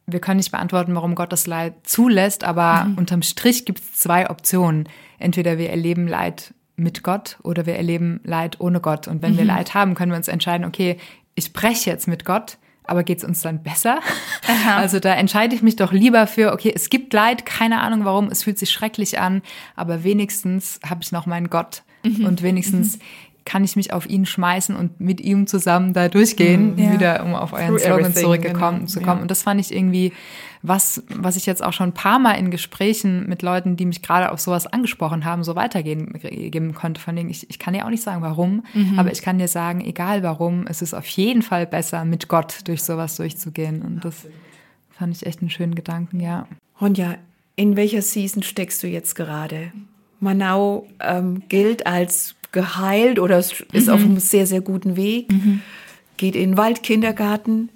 C: wir können nicht beantworten, warum Gott das Leid zulässt, aber mhm. unterm Strich gibt es zwei Optionen. Entweder wir erleben Leid mit Gott oder wir erleben Leid ohne Gott. Und wenn mhm. wir Leid haben, können wir uns entscheiden, okay, ich breche jetzt mit Gott, aber geht es uns dann besser? Aha. Also da entscheide ich mich doch lieber für, okay, es gibt Leid, keine Ahnung warum, es fühlt sich schrecklich an, aber wenigstens habe ich noch meinen Gott mhm. und wenigstens mhm. kann ich mich auf ihn schmeißen und mit ihm zusammen da durchgehen, mhm. ja. wieder um auf euren Through Slogan zurückgekommen genau. zu kommen. Ja. Und das fand ich irgendwie was, was ich jetzt auch schon ein paar Mal in Gesprächen mit Leuten, die mich gerade auf sowas angesprochen haben, so weitergeben geben konnte. Von denen ich, ich kann dir auch nicht sagen, warum, mhm. aber ich kann dir sagen, egal warum, es ist auf jeden Fall besser, mit Gott durch sowas durchzugehen. Und das fand ich echt einen schönen Gedanken, ja.
D: Ronja, in welcher Season steckst du jetzt gerade? Manau ähm, gilt als geheilt oder ist mhm. auf einem sehr, sehr guten Weg, mhm. geht in den Waldkindergarten.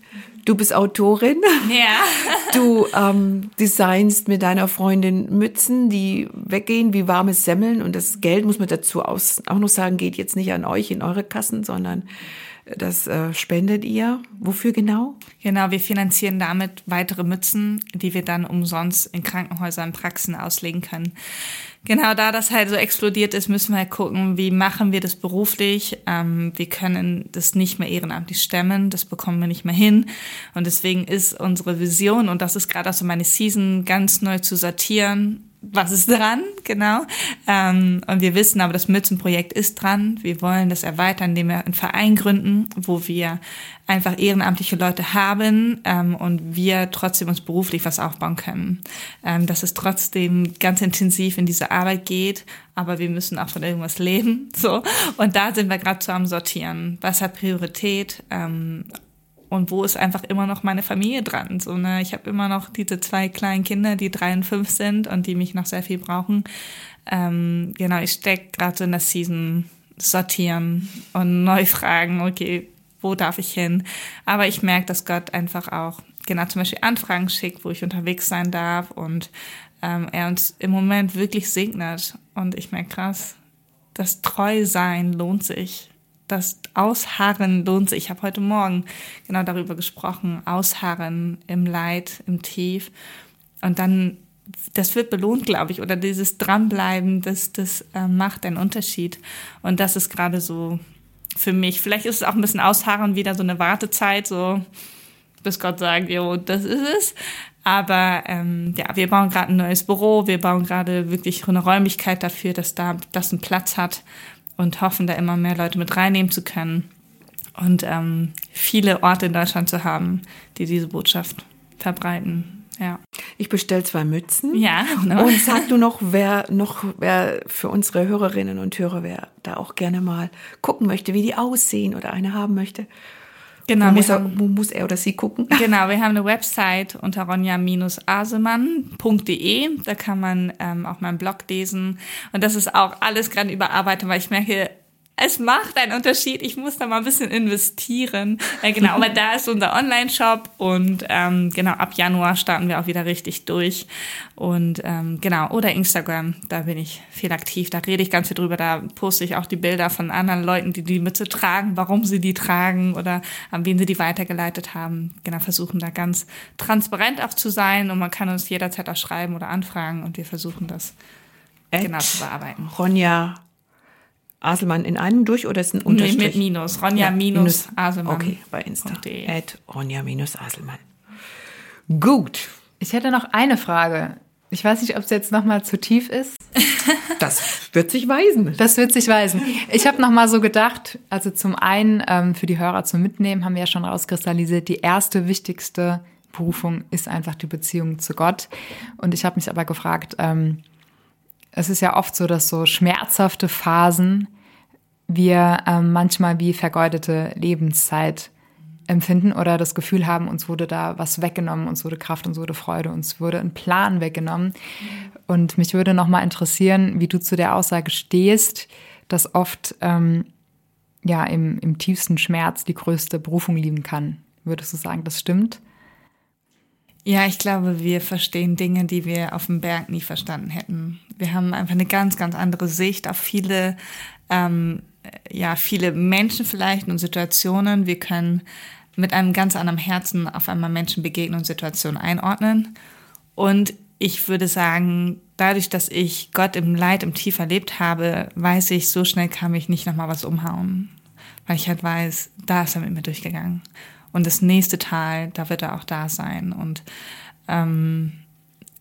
D: Du bist Autorin.
A: Ja.
D: Du ähm, designst mit deiner Freundin Mützen, die weggehen wie warme Semmeln. Und das Geld, muss man dazu aus, auch noch sagen, geht jetzt nicht an euch in eure Kassen, sondern das äh, spendet ihr. Wofür genau?
A: Genau, wir finanzieren damit weitere Mützen, die wir dann umsonst in Krankenhäusern, Praxen auslegen können. Genau, da das halt so explodiert ist, müssen wir halt gucken, wie machen wir das beruflich. Ähm, wir können das nicht mehr ehrenamtlich stemmen, das bekommen wir nicht mehr hin. Und deswegen ist unsere Vision, und das ist gerade auch so meine Season, ganz neu zu sortieren, was ist dran, genau. Ähm, und wir wissen aber, das Mützenprojekt ist dran. Wir wollen das erweitern, indem wir einen Verein gründen, wo wir einfach ehrenamtliche Leute haben ähm, und wir trotzdem uns beruflich was aufbauen können. Ähm, dass es trotzdem ganz intensiv in diese Arbeit geht, aber wir müssen auch von irgendwas leben. So. Und da sind wir gerade so am Sortieren. Was hat Priorität? Ähm, und wo ist einfach immer noch meine Familie dran? So, ne? Ich habe immer noch diese zwei kleinen Kinder, die drei und fünf sind und die mich noch sehr viel brauchen. Ähm, genau, ich stecke gerade so in der Season sortieren und neu fragen, okay, wo darf ich hin? Aber ich merke, dass Gott einfach auch genau zum Beispiel Anfragen schickt, wo ich unterwegs sein darf und ähm, er uns im Moment wirklich segnet. Und ich merke krass, das Treusein lohnt sich das Ausharren lohnt sich. Ich habe heute Morgen genau darüber gesprochen. Ausharren im Leid, im Tief. Und dann, das wird belohnt, glaube ich. Oder dieses Dranbleiben, das, das äh, macht einen Unterschied. Und das ist gerade so für mich. Vielleicht ist es auch ein bisschen Ausharren, wieder so eine Wartezeit, so bis Gott sagt, jo, das ist es. Aber ähm, ja, wir bauen gerade ein neues Büro, wir bauen gerade wirklich eine Räumlichkeit dafür, dass da das einen Platz hat und hoffen, da immer mehr Leute mit reinnehmen zu können und ähm, viele Orte in Deutschland zu haben, die diese Botschaft verbreiten. Ja.
D: Ich bestelle zwei Mützen.
A: Ja.
D: Genau. Und sag du noch, wer noch, wer für unsere Hörerinnen und Hörer, wer da auch gerne mal gucken möchte, wie die aussehen oder eine haben möchte.
A: Genau.
D: Wo muss, er, wo muss er oder sie gucken?
A: Genau, wir haben eine Website unter ronja-asemann.de. Da kann man ähm, auch meinen Blog lesen. Und das ist auch alles gerade überarbeitet, weil ich merke, es macht einen Unterschied. Ich muss da mal ein bisschen investieren. Äh, genau, aber da ist unser Online-Shop und ähm, genau ab Januar starten wir auch wieder richtig durch. Und ähm, genau, oder Instagram, da bin ich viel aktiv. Da rede ich ganz viel drüber. Da poste ich auch die Bilder von anderen Leuten, die die Mütze tragen, warum sie die tragen oder an wen sie die weitergeleitet haben. Genau, versuchen da ganz transparent auch zu sein und man kann uns jederzeit auch schreiben oder anfragen und wir versuchen das genau zu bearbeiten.
D: Ronja Aselmann in einem durch oder ist ein Unterstrich?
A: Nee, mit Minus. Ronja ja, minus Aselmann.
D: Okay, bei Insta. At Ronja minus Aselmann. Gut.
C: Ich hätte noch eine Frage. Ich weiß nicht, ob es jetzt noch mal zu tief ist.
D: Das wird sich weisen.
C: Das wird sich weisen. Ich habe noch mal so gedacht, also zum einen ähm, für die Hörer zum Mitnehmen haben wir ja schon rauskristallisiert, die erste wichtigste Berufung ist einfach die Beziehung zu Gott. Und ich habe mich aber gefragt, ähm, es ist ja oft so, dass so schmerzhafte Phasen wir ähm, manchmal wie vergeudete Lebenszeit empfinden oder das Gefühl haben, uns wurde da was weggenommen, uns wurde Kraft, uns wurde Freude, uns wurde ein Plan weggenommen. Und mich würde noch mal interessieren, wie du zu der Aussage stehst, dass oft ähm, ja im, im tiefsten Schmerz die größte Berufung liegen kann. Würdest du sagen, das stimmt?
A: Ja, ich glaube, wir verstehen Dinge, die wir auf dem Berg nie verstanden hätten. Wir haben einfach eine ganz, ganz andere Sicht auf viele, ähm, ja, viele Menschen vielleicht und Situationen. Wir können mit einem ganz anderen Herzen auf einmal Menschen begegnen und Situationen einordnen. Und ich würde sagen, dadurch, dass ich Gott im Leid, im Tief erlebt habe, weiß ich, so schnell kann mich nicht nochmal was umhauen. Weil ich halt weiß, da ist er mit mir durchgegangen. Und das nächste Tal, da wird er auch da sein. Und ähm,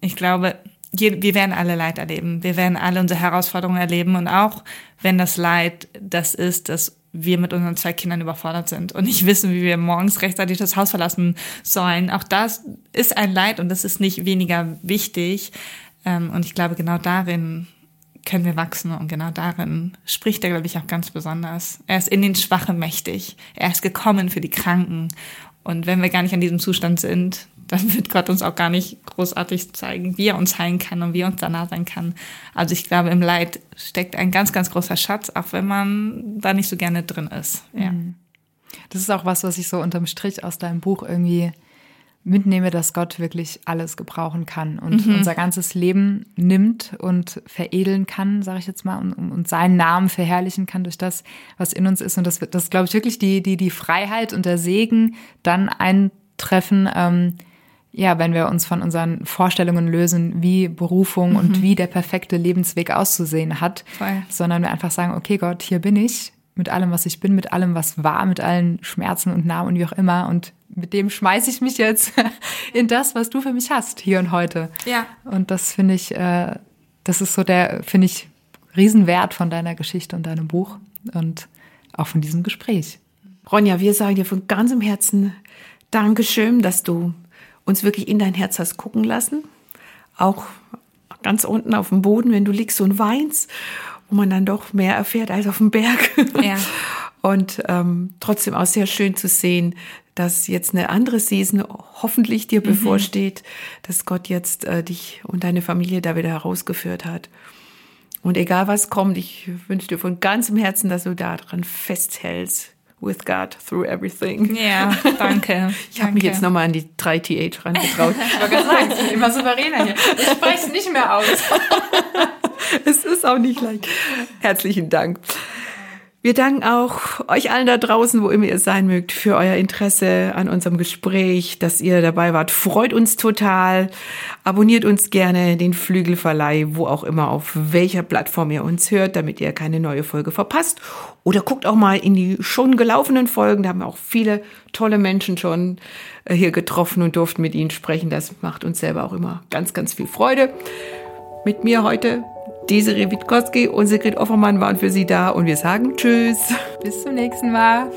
A: ich glaube, wir werden alle Leid erleben. Wir werden alle unsere Herausforderungen erleben. Und auch wenn das Leid das ist, dass wir mit unseren zwei Kindern überfordert sind und nicht wissen, wie wir morgens rechtzeitig das Haus verlassen sollen. Auch das ist ein Leid und das ist nicht weniger wichtig. Ähm, und ich glaube, genau darin können wir wachsen und genau darin spricht er, glaube ich, auch ganz besonders. Er ist in den Schwachen mächtig. Er ist gekommen für die Kranken. Und wenn wir gar nicht an diesem Zustand sind, dann wird Gott uns auch gar nicht großartig zeigen, wie er uns heilen kann und wie er uns danach sein kann. Also ich glaube, im Leid steckt ein ganz, ganz großer Schatz, auch wenn man da nicht so gerne drin ist. Ja. Mhm.
C: Das ist auch was, was ich so unterm Strich aus deinem Buch irgendwie mitnehme, dass Gott wirklich alles gebrauchen kann und mhm. unser ganzes Leben nimmt und veredeln kann, sage ich jetzt mal, und, und seinen Namen verherrlichen kann durch das, was in uns ist. Und das, das glaube ich, wirklich die, die, die Freiheit und der Segen dann eintreffen, ähm, ja, wenn wir uns von unseren Vorstellungen lösen, wie Berufung mhm. und wie der perfekte Lebensweg auszusehen hat, Voll. sondern wir einfach sagen, okay Gott, hier bin ich mit allem, was ich bin, mit allem, was war, mit allen Schmerzen und Namen und wie auch immer und mit dem schmeiße ich mich jetzt in das, was du für mich hast, hier und heute.
A: Ja.
C: Und das finde ich, äh, das ist so der, finde ich, Riesenwert von deiner Geschichte und deinem Buch und auch von diesem Gespräch.
D: Ronja, wir sagen dir von ganzem Herzen Dankeschön, dass du uns wirklich in dein Herz hast gucken lassen. Auch ganz unten auf dem Boden, wenn du liegst und weinst, wo man dann doch mehr erfährt als auf dem Berg. Ja. Und ähm, trotzdem auch sehr schön zu sehen, dass jetzt eine andere Season hoffentlich dir mhm. bevorsteht, dass Gott jetzt äh, dich und deine Familie da wieder herausgeführt hat. Und egal was kommt, ich wünsche dir von ganzem Herzen, dass du daran festhältst with God through everything.
A: Ja, danke.
D: Ich habe mich jetzt nochmal an die 3TH rangetraut.
C: ich wollte gerade sagen, ich bin immer souveräner hier. Ich spreche es nicht mehr aus.
D: es ist auch nicht leicht. Herzlichen Dank. Wir danken auch euch allen da draußen, wo immer ihr sein mögt, für euer Interesse an unserem Gespräch, dass ihr dabei wart. Freut uns total. Abonniert uns gerne den Flügelverleih, wo auch immer, auf welcher Plattform ihr uns hört, damit ihr keine neue Folge verpasst. Oder guckt auch mal in die schon gelaufenen Folgen. Da haben wir auch viele tolle Menschen schon äh, hier getroffen und durften mit ihnen sprechen. Das macht uns selber auch immer ganz, ganz viel Freude. Mit mir heute Desiree Witkowski und Sigrid Offermann waren für Sie da und wir sagen Tschüss.
C: Bis zum nächsten Mal.